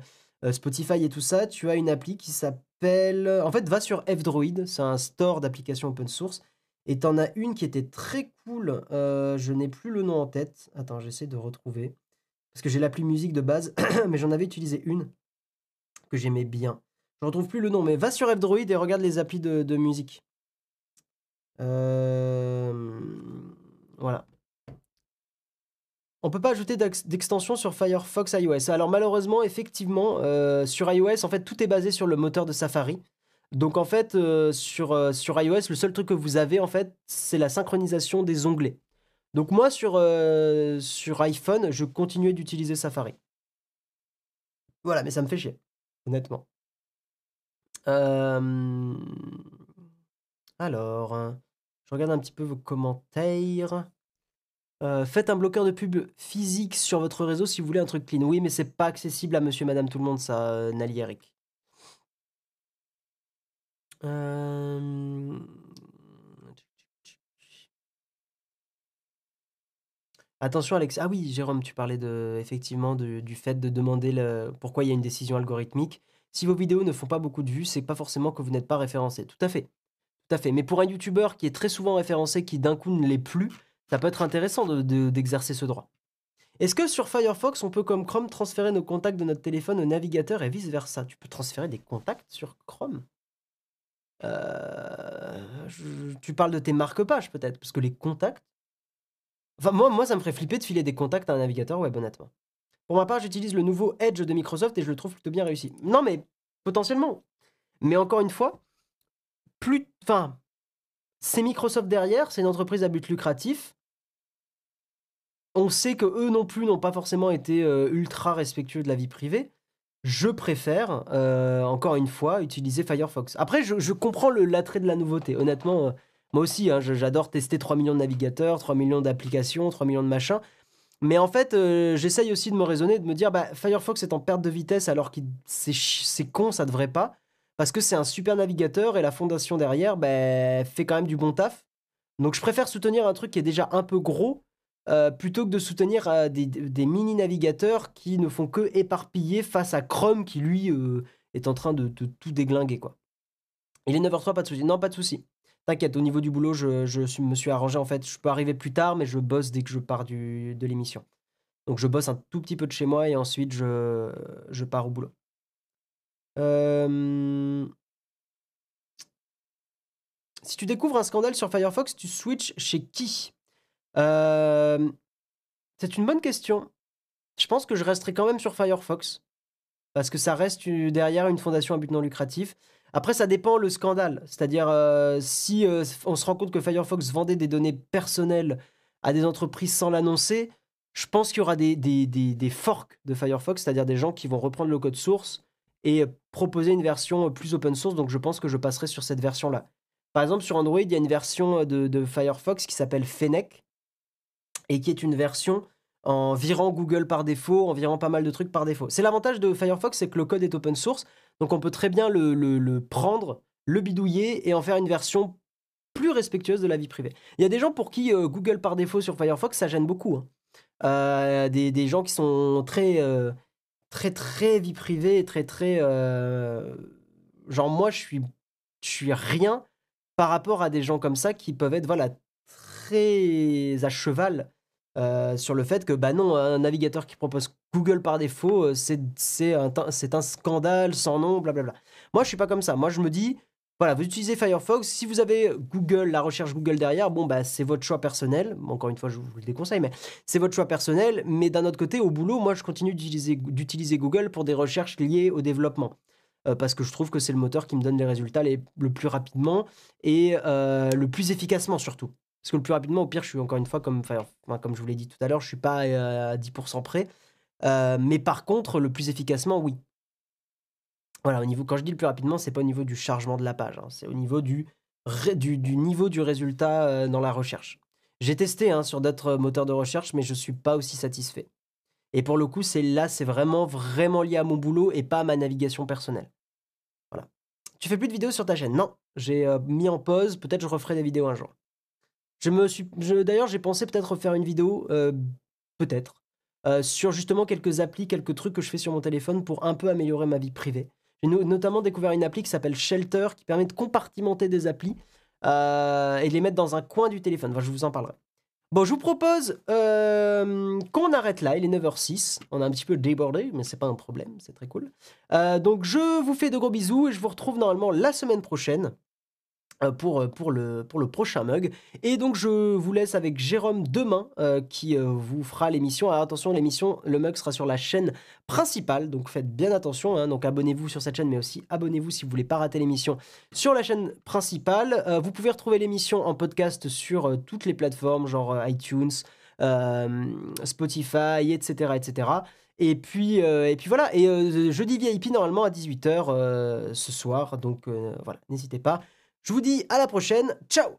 Spotify et tout ça, tu as une appli qui s'appelle... En fait, va sur F-Droid, c'est un store d'applications open source. Et tu en as une qui était très cool. je n'ai plus le nom en tête. Attends, j'essaie de retrouver. Parce que j'ai l'appli musique de base, mais j'en avais utilisé une que j'aimais bien. Je retrouve plus le nom, mais va sur F-Droid et regarde les applis de musique. Euh, voilà. On peut pas ajouter d'extension sur Firefox iOS. Alors malheureusement, effectivement, euh, sur iOS, en fait, tout est basé sur le moteur de Safari. Donc en fait, euh, sur, iOS, le seul truc que vous avez, en fait, c'est la synchronisation des onglets. Donc moi, sur, sur iPhone, je continuais d'utiliser Safari. Voilà, mais ça me fait chier, honnêtement. Alors, regarde un petit peu vos commentaires. Euh, faites un bloqueur de pub physique sur votre réseau si vous voulez un truc clean. Oui, mais c'est pas accessible à monsieur, madame, tout le monde, ça, euh, Nali Eric. Euh, attention, Alex. Ah oui, Jérôme, tu parlais effectivement du fait de demander pourquoi il y a une décision algorithmique. Si vos vidéos ne font pas beaucoup de vues, c'est pas forcément que vous n'êtes pas référencé. Tout à fait. Tout fait. Mais pour un YouTuber qui est très souvent référencé, qui d'un coup ne l'est plus, ça peut être intéressant d'exercer ce droit. Est-ce que sur Firefox, on peut comme Chrome transférer nos contacts de notre téléphone au navigateur et vice-versa? Tu peux transférer des contacts sur Chrome? Euh, Tu parles de tes marque-pages peut-être Parce que les contacts... Enfin, moi, moi, ça me ferait flipper de filer des contacts à un navigateur web, honnêtement. Pour ma part, j'utilise le nouveau Edge de Microsoft et je le trouve plutôt bien réussi. Non, mais potentiellement. Mais encore une fois, plus... Enfin, c'est Microsoft derrière, c'est une entreprise à but lucratif on sait que eux non plus n'ont pas forcément été euh, ultra respectueux de la vie privée. Je préfère, euh, encore une fois, utiliser Firefox. Après, je, comprends l'attrait de la nouveauté. Honnêtement, euh, moi aussi, hein, j'adore tester 3 millions de navigateurs, 3 millions d'applications, 3 millions de machins. Mais en fait, j'essaye aussi de me raisonner, de me dire, bah, Firefox est en perte de vitesse alors que c'est con, ça devrait pas. Parce que c'est un super navigateur et la fondation derrière bah, fait quand même du bon taf. Donc je préfère soutenir un truc qui est déjà un peu gros euh, plutôt que de soutenir euh, des, mini-navigateurs qui ne font que éparpiller face à Chrome qui, lui, euh, est en train de, tout déglinguer. quoi. Il est 9h03, pas de souci. Non, pas de souci. T'inquiète, au niveau du boulot, je, me suis arrangé. En fait, je peux arriver plus tard, mais je bosse dès que je pars de l'émission. Donc, je bosse un tout petit peu de chez moi et ensuite, je pars au boulot. Si tu découvres un scandale sur Firefox, tu switches chez qui? C'est une bonne question. Je pense que je resterai quand même sur Firefox. Parce que ça reste derrière une fondation à but non lucratif. Après, ça dépend le scandale. C'est-à-dire, si on se rend compte que Firefox vendait des données personnelles à des entreprises sans l'annoncer, je pense qu'il y aura des, forks de Firefox, c'est-à-dire des gens qui vont reprendre le code source et proposer une version plus open source. Donc, je pense que je passerai sur cette version-là. Par exemple, sur Android, il y a une version de, de Firefox qui s'appelle Fennec, et qui est une version en virant Google par défaut, en virant pas mal de trucs par défaut. C'est l'avantage de Firefox, c'est que le code est open source, donc on peut très bien le, prendre, le bidouiller et en faire une version plus respectueuse de la vie privée. Il y a des gens pour qui euh, Google par défaut sur Firefox, ça gêne beaucoup. Hein. Euh, des, gens qui sont très, euh, très, très vie privée, très, très... genre moi, je suis, je suis rien par rapport à des gens comme ça qui peuvent être, voilà, très à cheval euh, sur le fait que, bah non, un navigateur qui propose Google par défaut, euh, c'est un, un scandale sans nom, blablabla. Moi, je suis pas comme ça. Moi, je me dis, voilà, vous utilisez Firefox, si vous avez Google, la recherche Google derrière, bon, bah, c'est votre choix personnel. Encore une fois, je vous le déconseille, mais c'est votre choix personnel. Mais d'un autre côté, au boulot, moi, je continue d'utiliser Google pour des recherches liées au développement. Euh, parce que je trouve que c'est le moteur qui me donne les résultats les, le plus rapidement et le plus efficacement surtout. Parce que le plus rapidement, au pire, je suis encore une fois, comme, comme je vous l'ai dit tout à l'heure, je suis pas à 10% près. Euh, mais par contre, le plus efficacement, oui. Voilà, au niveau, quand je dis le plus rapidement, c'est pas au niveau du chargement de la page, hein, c'est au niveau du, niveau du résultat euh, dans la recherche. J'ai testé hein, sur d'autres moteurs de recherche, mais je suis pas aussi satisfait. Et pour le coup, c'est là, c'est vraiment, vraiment lié à mon boulot et pas à ma navigation personnelle. Voilà. Tu fais plus de vidéos sur ta chaîne? Non, j'ai euh, mis en pause. Peut-être je referai des vidéos un jour. Je me suis, d'ailleurs, j'ai pensé peut-être faire une vidéo, euh, peut-être, euh, sur justement quelques applis, quelques trucs que je fais sur mon téléphone pour un peu améliorer ma vie privée. J'ai notamment découvert une appli qui s'appelle Shelter, qui permet de compartimenter des applis euh, et de les mettre dans un coin du téléphone. Enfin, je vous en parlerai. Bon, je vous propose qu'on arrête là. Il est 9h06. On a un petit peu débordé, mais c'est pas un problème. C'est très cool. donc, je vous fais de gros bisous et je vous retrouve normalement la semaine prochaine euh, pour, pour, le, pour le prochain mug. Et donc je vous laisse avec Jérôme demain qui vous fera l'émission. Alors attention, l'émission, le mug sera sur la chaîne principale, donc faites bien attention. Hein. donc abonnez-vous sur cette chaîne, mais aussi abonnez-vous si vous voulez pas rater l'émission sur la chaîne principale. vous pouvez retrouver l'émission en podcast sur toutes les plateformes, genre iTunes, Spotify, etc. etc. Et puis, euh, et puis voilà, et euh, jeudi VIP normalement à 18h euh, ce soir, donc voilà, n'hésitez pas. Je vous dis à la prochaine, ciao